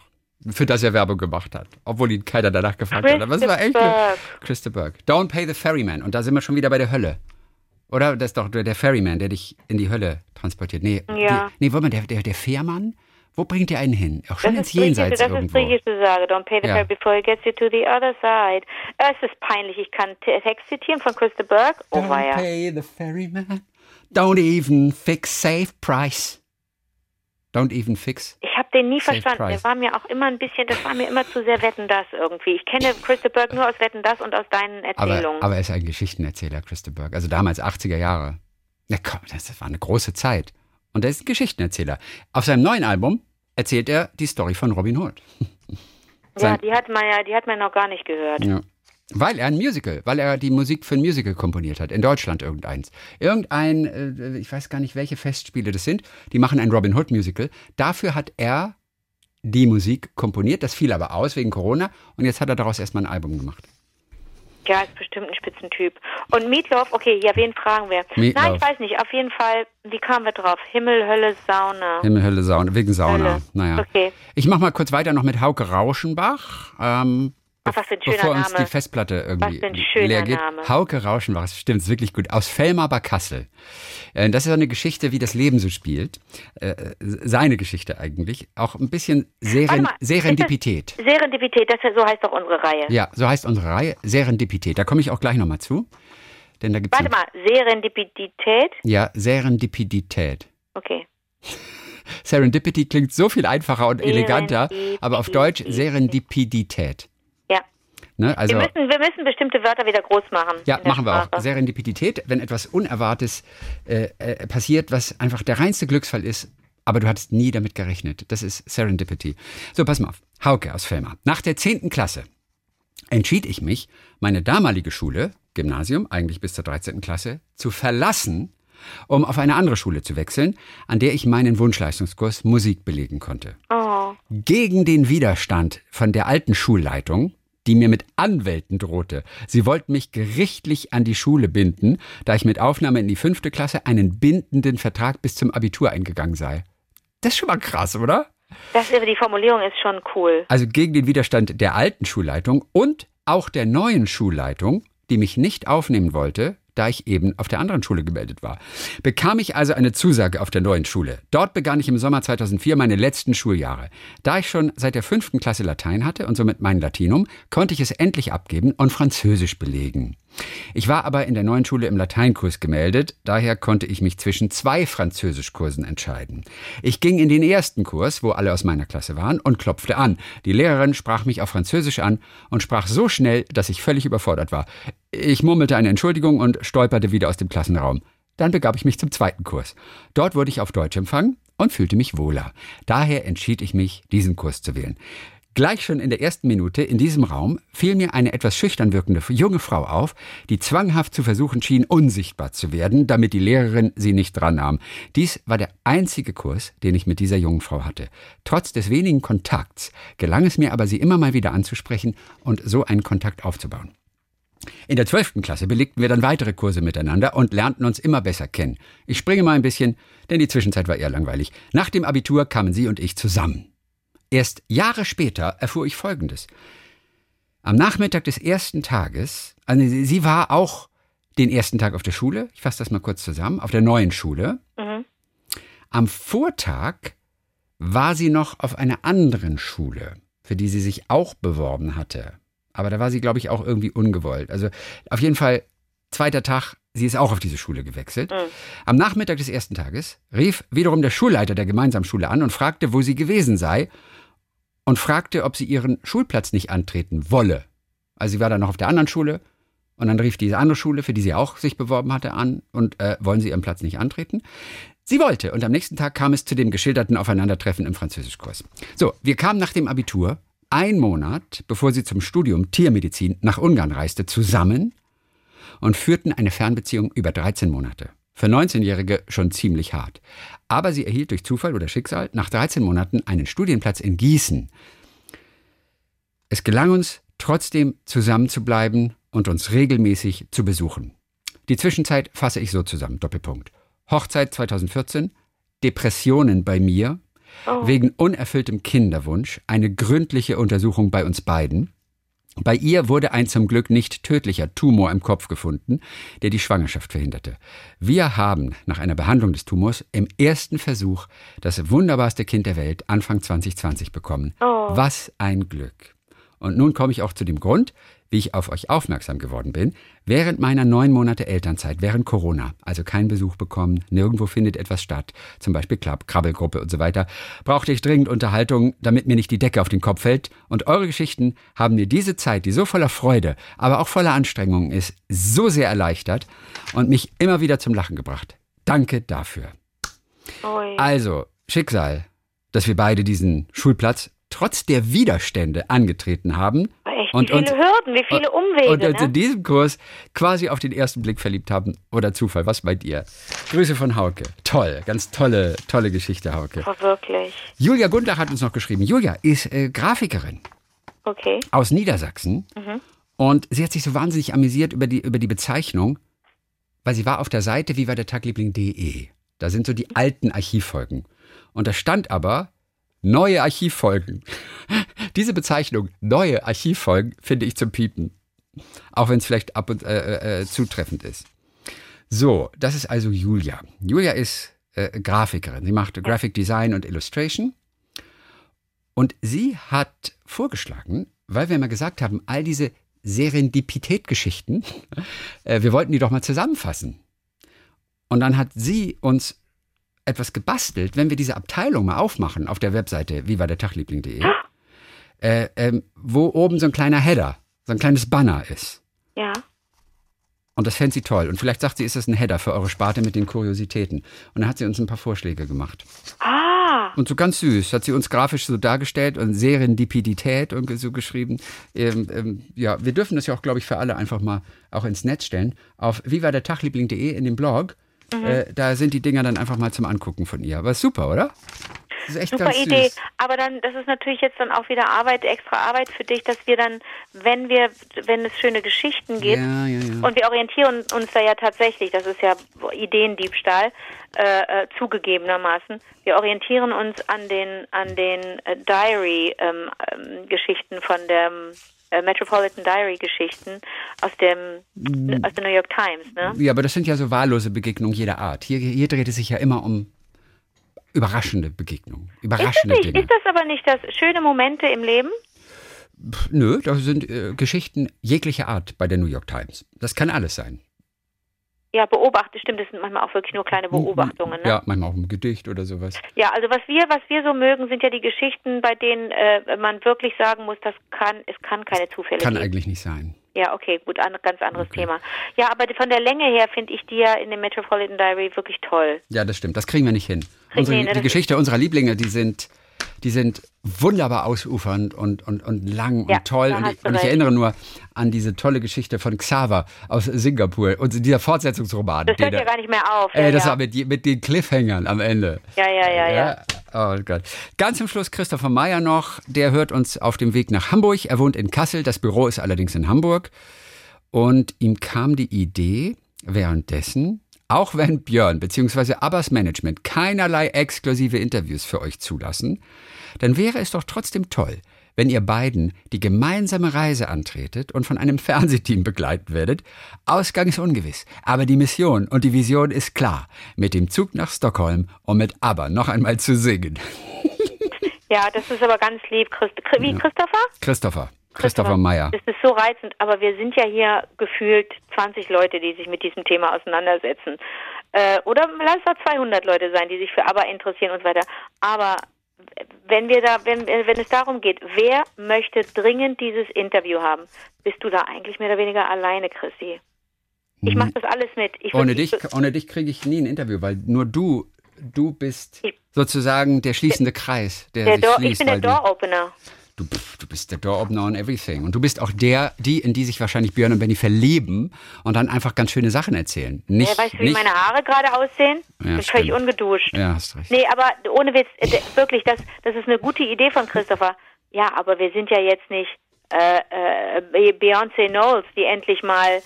Für das er Werbung gemacht hat. Obwohl ihn keiner danach gefragt hat. Aber es war echt. Christa Burke. Don't pay the ferryman. Und da sind wir schon wieder bei der Hölle. Oder? Das ist doch der Ferryman, der dich in die Hölle transportiert. Nee, Ja. die, nee warte mal, der, der, der Fährmann? Wo bringt der einen hin? Auch schon Das ins ist griechische, Jenseits das ist irgendwo. griechische Sage. Don't pay the Ja. fare before it gets you to the other side. Es ist peinlich. Ich kann Te- Text zitieren von Christa Burke. Oh, Don't weia. pay the ferryman. Don't even fix safe price. Don't even fix. Ich habe den nie verstanden. price. Der war mir auch immer ein bisschen, das war mir immer zu sehr Wetten das irgendwie. Ich kenne Christa Burke nur aus Wetten das und aus deinen Aber, Erzählungen. aber er ist ein Geschichtenerzähler, Christa Burke. Also damals 80er Jahre. Na komm, das war eine große Zeit. Und er ist ein Geschichtenerzähler. Auf seinem neuen Album erzählt er die Story von Robin Hood. (laughs) ja, die hat man ja, die hat man noch gar nicht gehört. Ja. Weil er ein Musical, weil er die Musik für ein Musical komponiert hat. In Deutschland irgendeins. Irgendein, äh, ich weiß gar nicht, welche Festspiele das sind. Die machen ein Robin Hood Musical. Dafür hat er die Musik komponiert. Das fiel aber aus wegen Corona. Und jetzt hat er daraus erstmal ein Album gemacht. Ja, ist bestimmt ein Spitzentyp. Und Meatloaf, okay, ja, wen fragen wir? Meatloaf. Nein, ich weiß nicht. Auf jeden Fall, wie kamen wir drauf? Himmel, Hölle, Sauna. Himmel, Hölle, Sauna. Wegen Sauna. Hölle. Naja. Okay. Ich mach mal kurz weiter noch mit Hauke Rauschenbach. Ähm, Ach, was für ein schöner bevor uns Name. die Festplatte irgendwie Was für ein leer geht. Name. Hauke Rauschenbach, stimmt, ist wirklich gut. Aus Fellmar bei Kassel. Äh, Das ist eine Geschichte, wie das Leben so spielt. Äh, Seine Geschichte eigentlich. Auch ein bisschen Seren mal, Serendipität. das- Serendipität, das, so heißt doch unsere Reihe. Ja, so heißt unsere Reihe. Serendipität. Da komme ich auch gleich nochmal zu. Denn da gibt's Warte mal, Serendipität? Ja, Serendipität. Okay. (laughs) Serendipity klingt so viel einfacher und eleganter, Serendipität. aber auf Deutsch Serendipidität. Ne? Also, Wir müssen, wir müssen bestimmte Wörter wieder groß machen. ja, machen wir auch. Sprache. Serendipität, wenn etwas Unerwartetes äh, äh, passiert, was einfach der reinste Glücksfall ist, aber du hattest nie damit gerechnet. Das ist Serendipity. So, pass mal auf. Hauke aus Fellmar. Nach der 10. Klasse entschied ich mich, meine damalige Schule, Gymnasium, eigentlich bis zur 13. Klasse, zu verlassen, um auf eine andere Schule zu wechseln, an der ich meinen Wunschleistungskurs Musik belegen konnte. Oh, Gegen den Widerstand von der alten Schulleitung, die mir mit Anwälten drohte. Sie wollten mich gerichtlich an die Schule binden, da ich mit Aufnahme in die fünfte Klasse einen bindenden Vertrag bis zum Abitur eingegangen sei. Das ist schon mal krass, oder? das, die Formulierung ist schon cool. Also gegen den Widerstand der alten Schulleitung und auch der neuen Schulleitung, die mich nicht aufnehmen wollte, da ich eben auf der anderen Schule gemeldet war. Bekam ich also eine Zusage auf der neuen Schule. Dort begann ich im Sommer 2004 meine letzten Schuljahre. Da ich schon seit der fünften Klasse Latein hatte und somit mein Latinum, konnte ich es endlich abgeben und Französisch belegen. Ich war aber in der neuen Schule im Lateinkurs gemeldet, daher konnte ich mich zwischen zwei Französischkursen entscheiden. Ich ging in den ersten Kurs, wo alle aus meiner Klasse waren, und klopfte an. Die Lehrerin sprach mich auf Französisch an und sprach so schnell, dass ich völlig überfordert war. Ich murmelte eine Entschuldigung und stolperte wieder aus dem Klassenraum. Dann begab ich mich zum zweiten Kurs. Dort wurde ich auf Deutsch empfangen und fühlte mich wohler. Daher entschied ich mich, diesen Kurs zu wählen. Gleich schon in der ersten Minute in diesem Raum fiel mir eine etwas schüchtern wirkende junge Frau auf, die zwanghaft zu versuchen schien, unsichtbar zu werden, damit die Lehrerin sie nicht dran nahm. Dies war der einzige Kurs, den ich mit dieser jungen Frau hatte. Trotz des wenigen Kontakts gelang es mir aber, sie immer mal wieder anzusprechen und so einen Kontakt aufzubauen. In der zwölften Klasse belegten wir dann weitere Kurse miteinander und lernten uns immer besser kennen. Ich springe mal ein bisschen, denn die Zwischenzeit war eher langweilig. Nach dem Abitur kamen sie und ich zusammen. Erst Jahre später erfuhr ich Folgendes. Am Nachmittag des ersten Tages, also sie war auch den ersten Tag auf der Schule, ich fasse das mal kurz zusammen, auf der neuen Schule. Mhm. Am Vortag war sie noch auf einer anderen Schule, für die sie sich auch beworben hatte. Aber da war sie, glaube ich, auch irgendwie ungewollt. Also auf jeden Fall, zweiter Tag, sie ist auch auf diese Schule gewechselt. Am Nachmittag des ersten Tages rief wiederum der Schulleiter der Gemeinsamschule an und fragte, wo sie gewesen sei und fragte, ob sie ihren Schulplatz nicht antreten wolle. Also sie war dann noch auf der anderen Schule und dann rief diese andere Schule, für die sie auch sich beworben hatte, an und äh, wollen sie ihren Platz nicht antreten. Sie wollte und am nächsten Tag kam es zu dem geschilderten Aufeinandertreffen im Französischkurs. So, wir kamen nach dem Abitur, ein Monat bevor sie zum Studium Tiermedizin nach Ungarn reiste, zusammen und führten eine Fernbeziehung über 13 Monate. Für 19-Jährige schon ziemlich hart. Aber sie erhielt durch Zufall oder Schicksal nach 13 Monaten einen Studienplatz in Gießen. Es gelang uns, trotzdem zusammenzubleiben und uns regelmäßig zu besuchen. Die Zwischenzeit fasse ich so zusammen. Doppelpunkt. Hochzeit 2014, Depressionen bei mir, oh. wegen unerfülltem Kinderwunsch, eine gründliche Untersuchung bei uns beiden. Bei ihr wurde ein zum Glück nicht tödlicher Tumor im Kopf gefunden, der die Schwangerschaft verhinderte. Wir haben nach einer Behandlung des Tumors im ersten Versuch das wunderbarste Kind der Welt Anfang 2020 bekommen. Oh. Was ein Glück. Und nun komme ich auch zu dem Grund, wie ich auf euch aufmerksam geworden bin, während meiner neun Monate Elternzeit, während Corona, also kein Besuch bekommen, nirgendwo findet etwas statt, zum Beispiel Club, Krabbelgruppe und so weiter, brauchte ich dringend Unterhaltung, damit mir nicht die Decke auf den Kopf fällt. Und eure Geschichten haben mir diese Zeit, die so voller Freude, aber auch voller Anstrengungen ist, so sehr erleichtert und mich immer wieder zum Lachen gebracht. Danke dafür. Oi. Also, Schicksal, dass wir beide diesen Schulplatz trotz der Widerstände angetreten haben. Und, wie viele und, Hürden, wie viele Umwege. Und uns ne? in diesem Kurs quasi auf den ersten Blick verliebt haben. Oder Zufall, was bei dir? Grüße von Hauke. Toll, ganz tolle, tolle Geschichte, Hauke. Oh, wirklich. Julia Gundlach hat uns noch geschrieben. Julia ist äh, Grafikerin. Okay. Aus Niedersachsen. Mhm. Und sie hat sich so wahnsinnig amüsiert über die, über die Bezeichnung, weil sie war auf der Seite wie war der Tagliebling.de. Da sind so die alten Archivfolgen. Und da stand aber Neue Archivfolgen. (laughs) Diese Bezeichnung, neue Archivfolgen, finde ich zum Piepen. Auch wenn es vielleicht ab und äh, äh, zutreffend ist. So, das ist also Julia. Julia ist äh, Grafikerin. Sie macht Graphic Design und Illustration. Und sie hat vorgeschlagen, weil wir mal gesagt haben, all diese Serendipität-Geschichten, (laughs) äh, wir wollten die doch mal zusammenfassen. Und dann hat sie uns etwas gebastelt, wenn wir diese Abteilung mal aufmachen auf der Webseite vivadertagliebling.de, äh, äh, wo oben so ein kleiner Header, so ein kleines Banner ist. Ja. Und das fände sie toll. Und vielleicht sagt sie, ist das ein Header für eure Sparte mit den Kuriositäten. Und dann hat sie uns ein paar Vorschläge gemacht. Ah. Und so ganz süß hat sie uns grafisch so dargestellt und Serendipidität und so geschrieben. Ähm, ähm, ja, wir dürfen das ja auch, glaube ich, für alle einfach mal auch ins Netz stellen. Auf vivadertagliebling.de in dem Blog Mhm. Äh, da sind die Dinger dann einfach mal zum Angucken von ihr. Aber super, oder? Das ist echt Super Idee. Süß. Aber dann, das ist natürlich jetzt dann auch wieder Arbeit, extra Arbeit für dich, dass wir dann, wenn wir, wenn es schöne Geschichten gibt, ja, ja, ja. und wir orientieren uns da ja tatsächlich, das ist ja Ideendiebstahl, äh, äh, zugegebenermaßen, wir orientieren uns an den, an den äh, Diary-Geschichten ähm, ähm, von der äh, Metropolitan Diary Geschichten aus dem aus der New York Times, ne? Ja, aber das sind ja so wahllose Begegnungen jeder Art. Hier, hier dreht es sich ja immer um überraschende Begegnungen, überraschende ist das, Dinge. Ist das aber nicht das schöne Momente im Leben? Pff, nö, das sind äh, Geschichten jeglicher Art bei der New York Times. Das kann alles sein. Ja, beobachtet, stimmt, das sind manchmal auch wirklich nur kleine hm, hm, Beobachtungen. Ne? Ja, manchmal auch ein Gedicht oder sowas. Ja, also was wir, was wir so mögen, sind ja die Geschichten, bei denen äh, man wirklich sagen muss, das kann, es kann keine Zufälle Kann geben. eigentlich nicht sein. Ja, okay, gut, ein ganz anderes okay. Thema. Ja, aber von der Länge her finde ich die ja in dem Metropolitan Diary wirklich toll. Ja, das stimmt. Das kriegen wir nicht hin. Unsere, nee, die Geschichte unserer Lieblinge, die sind die sind wunderbar ausufernd und, und, und lang ja, und toll. Und ich, und ich, erinnere nur an diese tolle Geschichte von Xaver aus Singapur und dieser Fortsetzungsroman. Das hört ja gar nicht mehr auf. Ey, das ja. war mit, mit den Cliffhangern am Ende. Ja, ja, ja, ja. Oh Gott. Ganz zum Schluss Christopher Meyer noch. Der hört uns auf dem Weg nach Hamburg. Er wohnt in Kassel. Das Büro ist allerdings in Hamburg. Und ihm kam die Idee, währenddessen auch wenn Björn bzw. Abbas Management keinerlei exklusive Interviews für euch zulassen, dann wäre es doch trotzdem toll, wenn ihr beiden die gemeinsame Reise antretet und von einem (laughs) Fernsehteam begleitet werdet. Ausgang ist ungewiss, aber die Mission und die Vision ist klar. Mit dem Zug nach Stockholm, um mit ABBA noch einmal zu singen. Ja, das ist aber ganz lieb. Christ Wie, Christopher? Christopher. Christopher Meyer. Das ist so reizend, aber wir sind ja hier gefühlt 20 Leute, die sich mit diesem Thema auseinandersetzen. Äh, oder lass es auch 200 Leute sein, die sich für ABBA interessieren und so weiter. Aber wenn wir da, wenn, wenn es darum geht, wer möchte dringend dieses Interview haben, bist du da eigentlich mehr oder weniger alleine, Chrissy. Ich mache das alles mit. Ich ohne, dich, ohne dich kriege ich nie ein Interview, weil nur du du bist sozusagen der schließende Kreis, der, Der sich Door, schließt. ich bin der weil du- Door-Opener. Du, du bist der Door-Opener on everything. Und du bist auch der, die, in die sich wahrscheinlich Björn und Benny verlieben und dann einfach ganz schöne Sachen erzählen. Nicht, Ja, weißt du, wie nicht, meine Haare gerade aussehen? Ja, bin völlig ungeduscht. Ja, hast recht. Nee, aber ohne Witz, äh, wirklich, das, das ist eine gute Idee von Christopher. Ja, aber wir sind ja jetzt nicht äh, äh, Beyoncé Knowles, die endlich mal,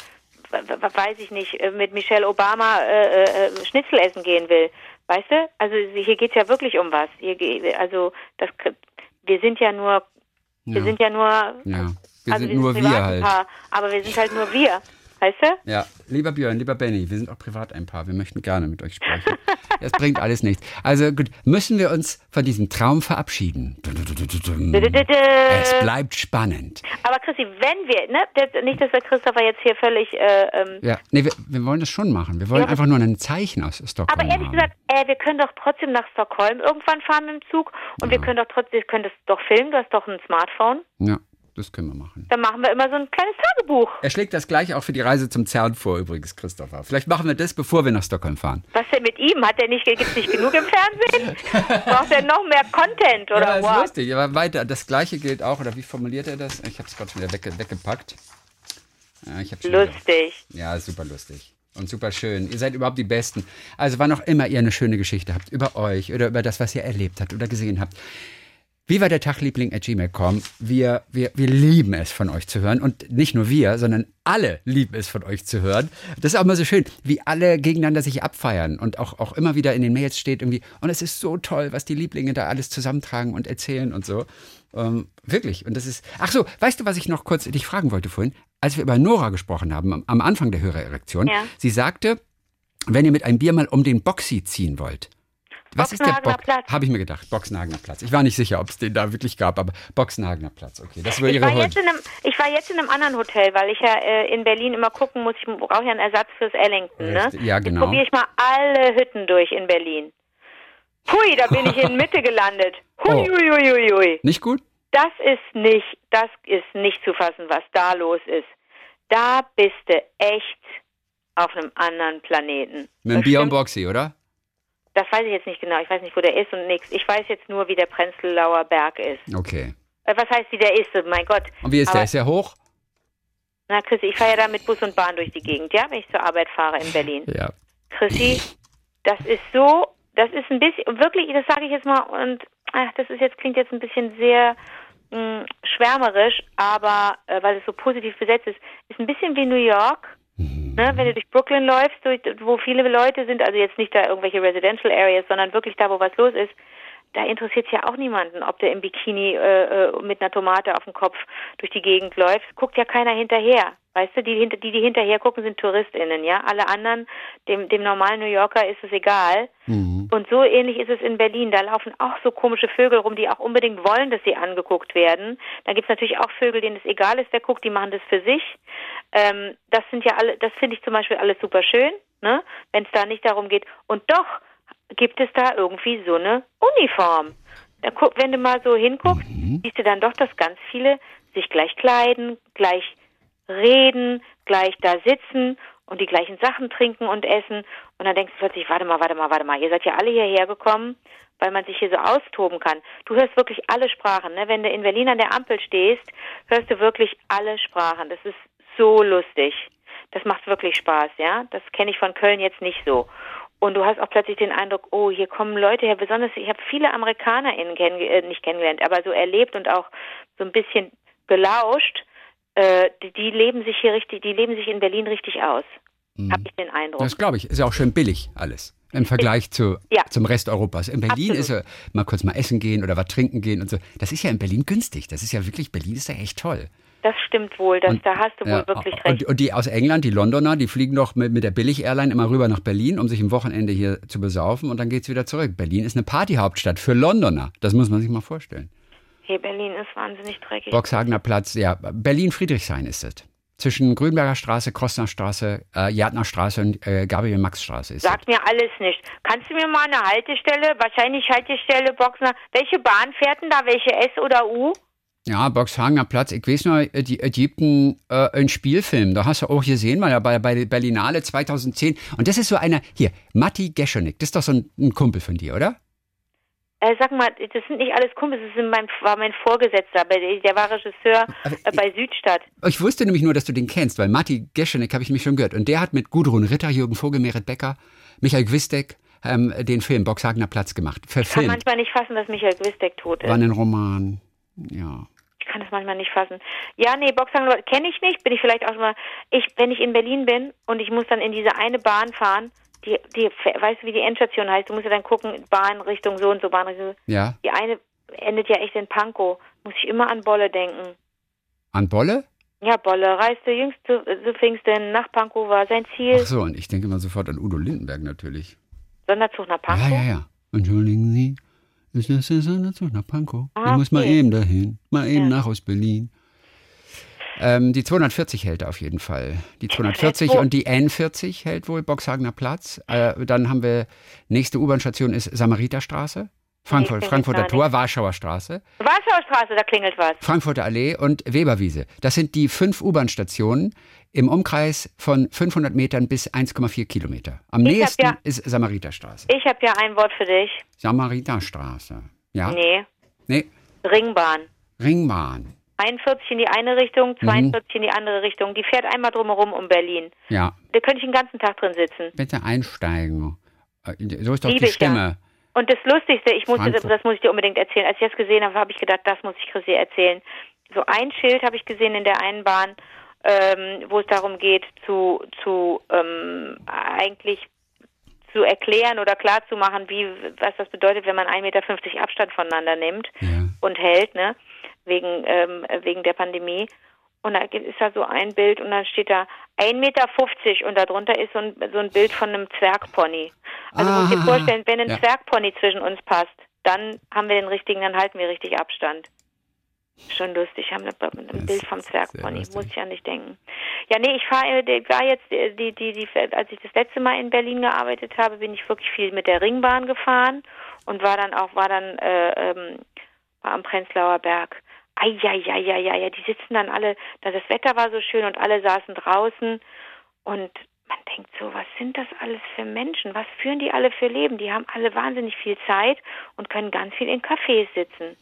weiß ich nicht, äh, mit Michelle Obama äh, äh, Schnitzel essen gehen will. Weißt du? Also hier geht's ja wirklich um was. Hier, also das, wir sind ja nur, wir Ja. sind ja nur, Ja, wir also sind dieses nur wir halt. Paar, aber wir sind halt nur wir. Weißt du? Ja, lieber Björn, lieber Benny, wir sind auch privat ein Paar. Wir möchten gerne mit euch sprechen. Es bringt alles nichts. Also gut, müssen wir uns von diesem Traum verabschieden. Es bleibt spannend. Aber Chrissy, wenn wir, ne, nicht, dass der Christopher jetzt hier völlig, äh, ähm, Ja, nee, wir, wir wollen das schon machen. Wir wollen Ja, einfach nur ein Zeichen aus Stockholm aber ehrlich haben. gesagt, äh, wir können doch trotzdem nach Stockholm irgendwann fahren mit dem Zug und wir können doch trotzdem, wir können das doch filmen, du hast doch ein Smartphone, Ja, das können wir machen. dann machen wir immer so ein kleines Tagebuch. Er schlägt das gleich auch für die Reise zum CERN vor, übrigens, Christopher. Vielleicht machen wir das, bevor wir nach Stockholm fahren. Was denn mit ihm? Hat er nicht, gibt's nicht genug im Fernsehen? (laughs) Braucht er noch mehr Content oder ja, ist what? lustig. Aber weiter, das Gleiche gilt auch, oder wie formuliert er das? Ich habe es gerade schon wieder wegge weggepackt. Ja, schon wieder- Lustig. Ja, ist super lustig. Und super schön. Ihr seid überhaupt die Besten. Also, wann auch immer ihr eine schöne Geschichte habt, über euch oder über das, was ihr erlebt habt oder gesehen habt. Wie war der Tagliebling at gmail.com? Wir, wir, wir lieben es, von euch zu hören. Und nicht nur wir, sondern alle lieben es, von euch zu hören. Das ist auch immer so schön, wie alle gegeneinander sich abfeiern. Und auch, auch immer wieder in den Mails steht irgendwie, und es ist so toll, was die Lieblinge da alles zusammentragen und erzählen und so. Ähm, wirklich. Und das ist. Ach so, weißt du, was ich noch kurz dich fragen wollte vorhin? Als wir über Nora gesprochen haben, am, am Anfang der Hörererektion, Ja. sie sagte, wenn ihr mit einem Bier mal um den Boxy ziehen wollt. Was ist der Bock? Platz. Habe ich mir gedacht, Boxenhagener Platz. Ich war nicht sicher, ob es den da wirklich gab, aber Boxenhagener Platz, okay. Das war Ich ihre war, Hund. jetzt in einem, ich war jetzt in einem anderen Hotel, weil ich ja äh, in Berlin immer gucken muss, ich brauche ja einen Ersatz fürs Ellington. Ne? Ja, genau. Jetzt probiere ich mal alle Hütten durch in Berlin. Hui, da bin ich in (laughs) Mitte gelandet. Hui, Oh. hui, hui, hui. Nicht gut? Das ist nicht, das ist nicht zu fassen, was da los ist. Da bist du echt auf einem anderen Planeten. Mit dem Bier und. Boxy, oder? Das weiß ich jetzt nicht genau. Ich weiß nicht, wo der ist und nichts. Ich weiß jetzt nur, wie der Prenzlauer Berg ist. Okay. Äh, was heißt, wie der ist? Mein Gott. Und wie ist der? Aber- Ist der hoch? Na, Chrissy, ich fahre ja da mit Bus und Bahn durch die Gegend, ja, wenn ich zur Arbeit fahre in Berlin. Ja. Chrissy, das ist so, das ist ein bisschen, wirklich, das sage ich jetzt mal, und ach, das ist jetzt, klingt jetzt ein bisschen sehr mh, schwärmerisch, aber äh, weil es so positiv besetzt ist, ist ein bisschen wie New York. Ne, wenn du durch Brooklyn läufst, durch, wo viele Leute sind, also jetzt nicht da irgendwelche Residential Areas, sondern wirklich da, wo was los ist, da interessiert es ja auch niemanden, ob der im Bikini äh, äh, mit einer Tomate auf dem Kopf durch die Gegend läuft. Guckt ja keiner hinterher. Weißt du, die, hinter, die, die hinterher gucken, sind TouristInnen, ja. Alle anderen, dem, dem normalen New Yorker ist es egal. Mhm. Und so ähnlich ist es in Berlin. Da laufen auch so komische Vögel rum, die auch unbedingt wollen, dass sie angeguckt werden. Da gibt's natürlich auch Vögel, denen es egal ist, wer guckt, die machen das für sich. Ähm, das sind ja alle, das finde ich zum Beispiel alles super schön, ne? wenn es da nicht darum geht. Und doch gibt es da irgendwie so eine Uniform. Da guck, wenn du mal so hinguckst, siehst du dann doch, dass ganz viele sich gleich kleiden, gleich reden, gleich da sitzen und die gleichen Sachen trinken und essen. Und dann denkst du plötzlich, warte mal, warte mal, warte mal, ihr seid ja alle hierher gekommen, weil man sich hier so austoben kann. Du hörst wirklich alle Sprachen. Ne? Wenn du in Berlin an der Ampel stehst, hörst du wirklich alle Sprachen. Das ist so lustig. Das macht wirklich Spaß, ja. Das kenne ich von Köln jetzt nicht so. Und du hast auch plötzlich den Eindruck, oh, hier kommen Leute her, besonders, ich habe viele AmerikanerInnen kenn, äh, nicht kennengelernt, aber so erlebt und auch so ein bisschen belauscht, äh, die, die leben sich hier richtig, die leben sich in Berlin richtig aus. Habe ich den Eindruck. Das glaube ich. Ist ja auch schön billig alles. Im Vergleich zu, Ja. zum Rest Europas. In Berlin Absolut. ist ja mal kurz mal essen gehen oder was trinken gehen und so. Das ist ja in Berlin günstig. Das ist ja wirklich, Berlin ist ja echt toll. Das stimmt wohl, das, da hast du wohl Ja, wirklich und, recht. und die aus England, die Londoner, die fliegen doch mit, mit der Billig-Airline immer rüber nach Berlin, um sich am Wochenende hier zu besaufen und dann geht's wieder zurück. Berlin ist eine Partyhauptstadt für Londoner. Das muss man sich mal vorstellen. Hier Berlin ist wahnsinnig dreckig. Boxhagener Platz, ja, Berlin-Friedrichshain ist es. Zwischen Grünberger Straße, Krosner Straße, äh, Jadner Straße und äh, Gabriel-Max-Straße ist es. Sagt mir alles nicht. Kannst du mir mal eine Haltestelle, wahrscheinlich Haltestelle Boxner, welche Bahn fährt denn da, welche S oder U? Ja, Boxhagener Platz. Ich weiß nur, die Ägypten äh, einen Spielfilm. Da hast du auch gesehen, mal bei, bei Berlinale 2010. Und das ist so einer, hier, Matti Geschonik. Das ist doch so ein, ein Kumpel von dir, oder? Äh, sag mal, das sind nicht alles Kumpels, das mein, war mein Vorgesetzter, der war Regisseur äh, bei Südstadt. Ich wusste nämlich nur, dass du den kennst, weil Matti Geschenek habe ich mich schon gehört. Und der hat mit Gudrun Ritter, Jürgen Vogel, Merit Becker, Michael Gwistek ähm, den Film Boxhagener Platz gemacht. Verfilmt. Ich kann manchmal nicht fassen, dass Michael Gwistek tot ist. War ein Roman, ja. Ich kann das manchmal nicht fassen. Ja, nee, Boxhagener kenne ich nicht, bin ich vielleicht auch mal. Ich, wenn ich in Berlin bin und ich muss dann in diese eine Bahn fahren, die, die, weißt du, wie die Endstation heißt? Du musst ja dann gucken, Bahnrichtung so und so, Bahnrichtung. Ja. Die eine endet ja echt in Pankow. Muss ich immer an Bolle denken. An Bolle? Ja, Bolle reiste jüngst zu, zu Pfingsten nach Pankow war sein Ziel. Ach so, und ich denke mal sofort an Udo Lindenberg natürlich. Sonderzug nach Pankow? Ja, ja, ja. Entschuldigen Sie, ist das der Sonderzug nach Pankow? Ah, ich muss okay. mal eben dahin, mal eben ja. nach aus Berlin. Ähm, die 240 hält auf jeden Fall. Die 240 und die N40 hält wohl Boxhagener Platz. Äh, dann haben wir, nächste U-Bahn-Station ist Samariterstraße. Frankfurt, nee, Frankfurter Tor, Warschauer Straße. Warschauer Straße, da klingelt was. Frankfurter Allee und Weberwiese. Das sind die fünf U-Bahn-Stationen im Umkreis von 500 Metern bis 1,4 Kilometer. Am ich nächsten ja, ist Samariterstraße. Ich habe ja ein Wort für dich. Samariterstraße. Ja? Nee. Nee. Ringbahn. Ringbahn. 41 in die eine Richtung, 42 mhm. in die andere Richtung. Die fährt einmal drumherum um Berlin. Ja. Da könnte ich den ganzen Tag drin sitzen. Bitte einsteigen. Äh, so ist doch Liebe die Stimme. Ja. Und das Lustigste, ich musste, das muss ich dir unbedingt erzählen. Als ich das gesehen habe, habe ich gedacht, das muss ich Chrissy erzählen. So ein Schild habe ich gesehen in der einen Bahn, ähm, wo es darum geht, zu, zu ähm, eigentlich zu erklären oder klarzumachen, wie was das bedeutet, wenn man 1,50 Meter Abstand voneinander nimmt ja. und hält, ne? wegen, ähm, wegen der Pandemie. Und da ist da so ein Bild und dann steht da 1,50 Meter und darunter ist so ein, so ein Bild von einem Zwergpony. Also ah, muss dir vorstellen, wenn ein ja. Zwergpony zwischen uns passt, dann haben wir den richtigen, dann halten wir richtig Abstand. Schon lustig, haben ein, ein Bild vom Zwergpony, muss ich ja nicht denken. Ja, nee, ich fahre, äh, war jetzt, äh, die, die, die, als ich das letzte Mal in Berlin gearbeitet habe, bin ich wirklich viel mit der Ringbahn gefahren und war dann auch, war dann, äh, ähm, war am Prenzlauer Berg. Eieieiei, die sitzen dann alle, da das Wetter war so schön und alle saßen draußen und man denkt so, was sind das alles für Menschen? Was führen die alle für Leben? Die haben alle wahnsinnig viel Zeit und können ganz viel in Cafés sitzen.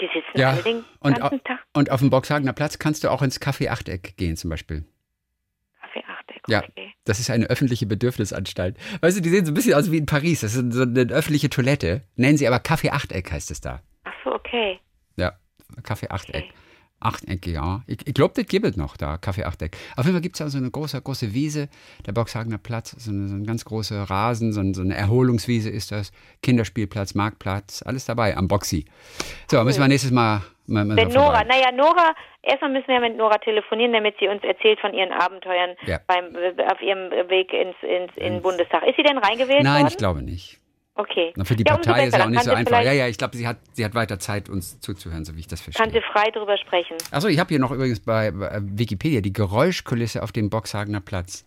Die sitzen ja, alle den und, ganzen Tag. Und auf dem Boxhagener Platz kannst du auch ins Café Achteck gehen zum Beispiel. Café Achteck, okay. Ja, das ist eine öffentliche Bedürfnisanstalt. Weißt du, die sehen so ein bisschen aus wie in Paris. Das ist so eine öffentliche Toilette. Nennen sie aber Café Achteck heißt es da. Ach so, okay. Ja. Kaffee Achteck. Okay. Achteck, ja. Ich, ich glaube, das gibt es noch da, Kaffee Achteck. Auf jeden Fall gibt es da so eine große, große Wiese, der Boxhagener Platz, so, eine, so ein ganz großer Rasen, so, so, eine Erholungswiese ist das, Kinderspielplatz, Marktplatz, alles dabei am Boxy. So, müssen wir nächstes Mal. mal, mal Wenn Nora, naja, Nora, erstmal müssen wir mit Nora telefonieren, damit sie uns erzählt von ihren Abenteuern ja. beim, auf ihrem Weg ins, ins in den Bundestag. Ist sie denn reingewählt Nein, worden? ich glaube nicht. Okay. Na, für die ja, Partei ist ja auch nicht so einfach. Ja, ja, ich glaube, sie hat, sie hat weiter Zeit, uns zuzuhören, so wie ich das verstehe. Kann sie frei drüber sprechen. Achso, ich habe hier noch übrigens bei Wikipedia die Geräuschkulisse auf dem Boxhagener Platz.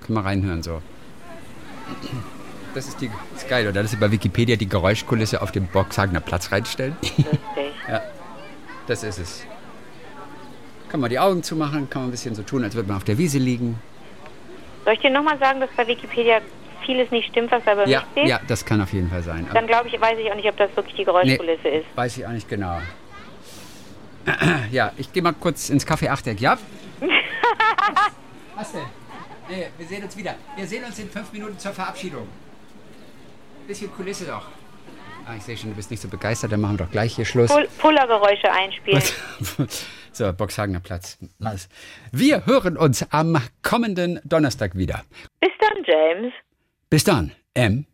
Können wir reinhören so. Das ist, die, das ist geil, oder? Dass sie bei Wikipedia die Geräuschkulisse auf dem Boxhagener Platz reinstellen. Lustig. (laughs) ja, das ist es. Kann man die Augen zumachen, kann man ein bisschen so tun, als würde man auf der Wiese liegen. Soll ich dir nochmal sagen, dass bei Wikipedia vieles nicht stimmt, was da bei ja, mir steht? Ja, das kann auf jeden Fall sein. Dann glaube ich, weiß ich auch nicht, ob das wirklich die Geräuschkulisse nee, ist. Weiß ich auch nicht genau. (clears throat) Ja, ich gehe mal kurz ins Café Achteck, ja? (laughs) was denn? Nee, wir sehen uns wieder. Wir sehen uns in fünf Minuten zur Verabschiedung. Bisschen Kulisse doch. Ah, ich sehe schon, du bist nicht so begeistert, dann machen wir doch gleich hier Schluss. Pullergeräusche einspielen. (laughs) so, Boxhagener Platz. Wir hören uns am kommenden Donnerstag wieder. Bis dann, James. Bis dann, M.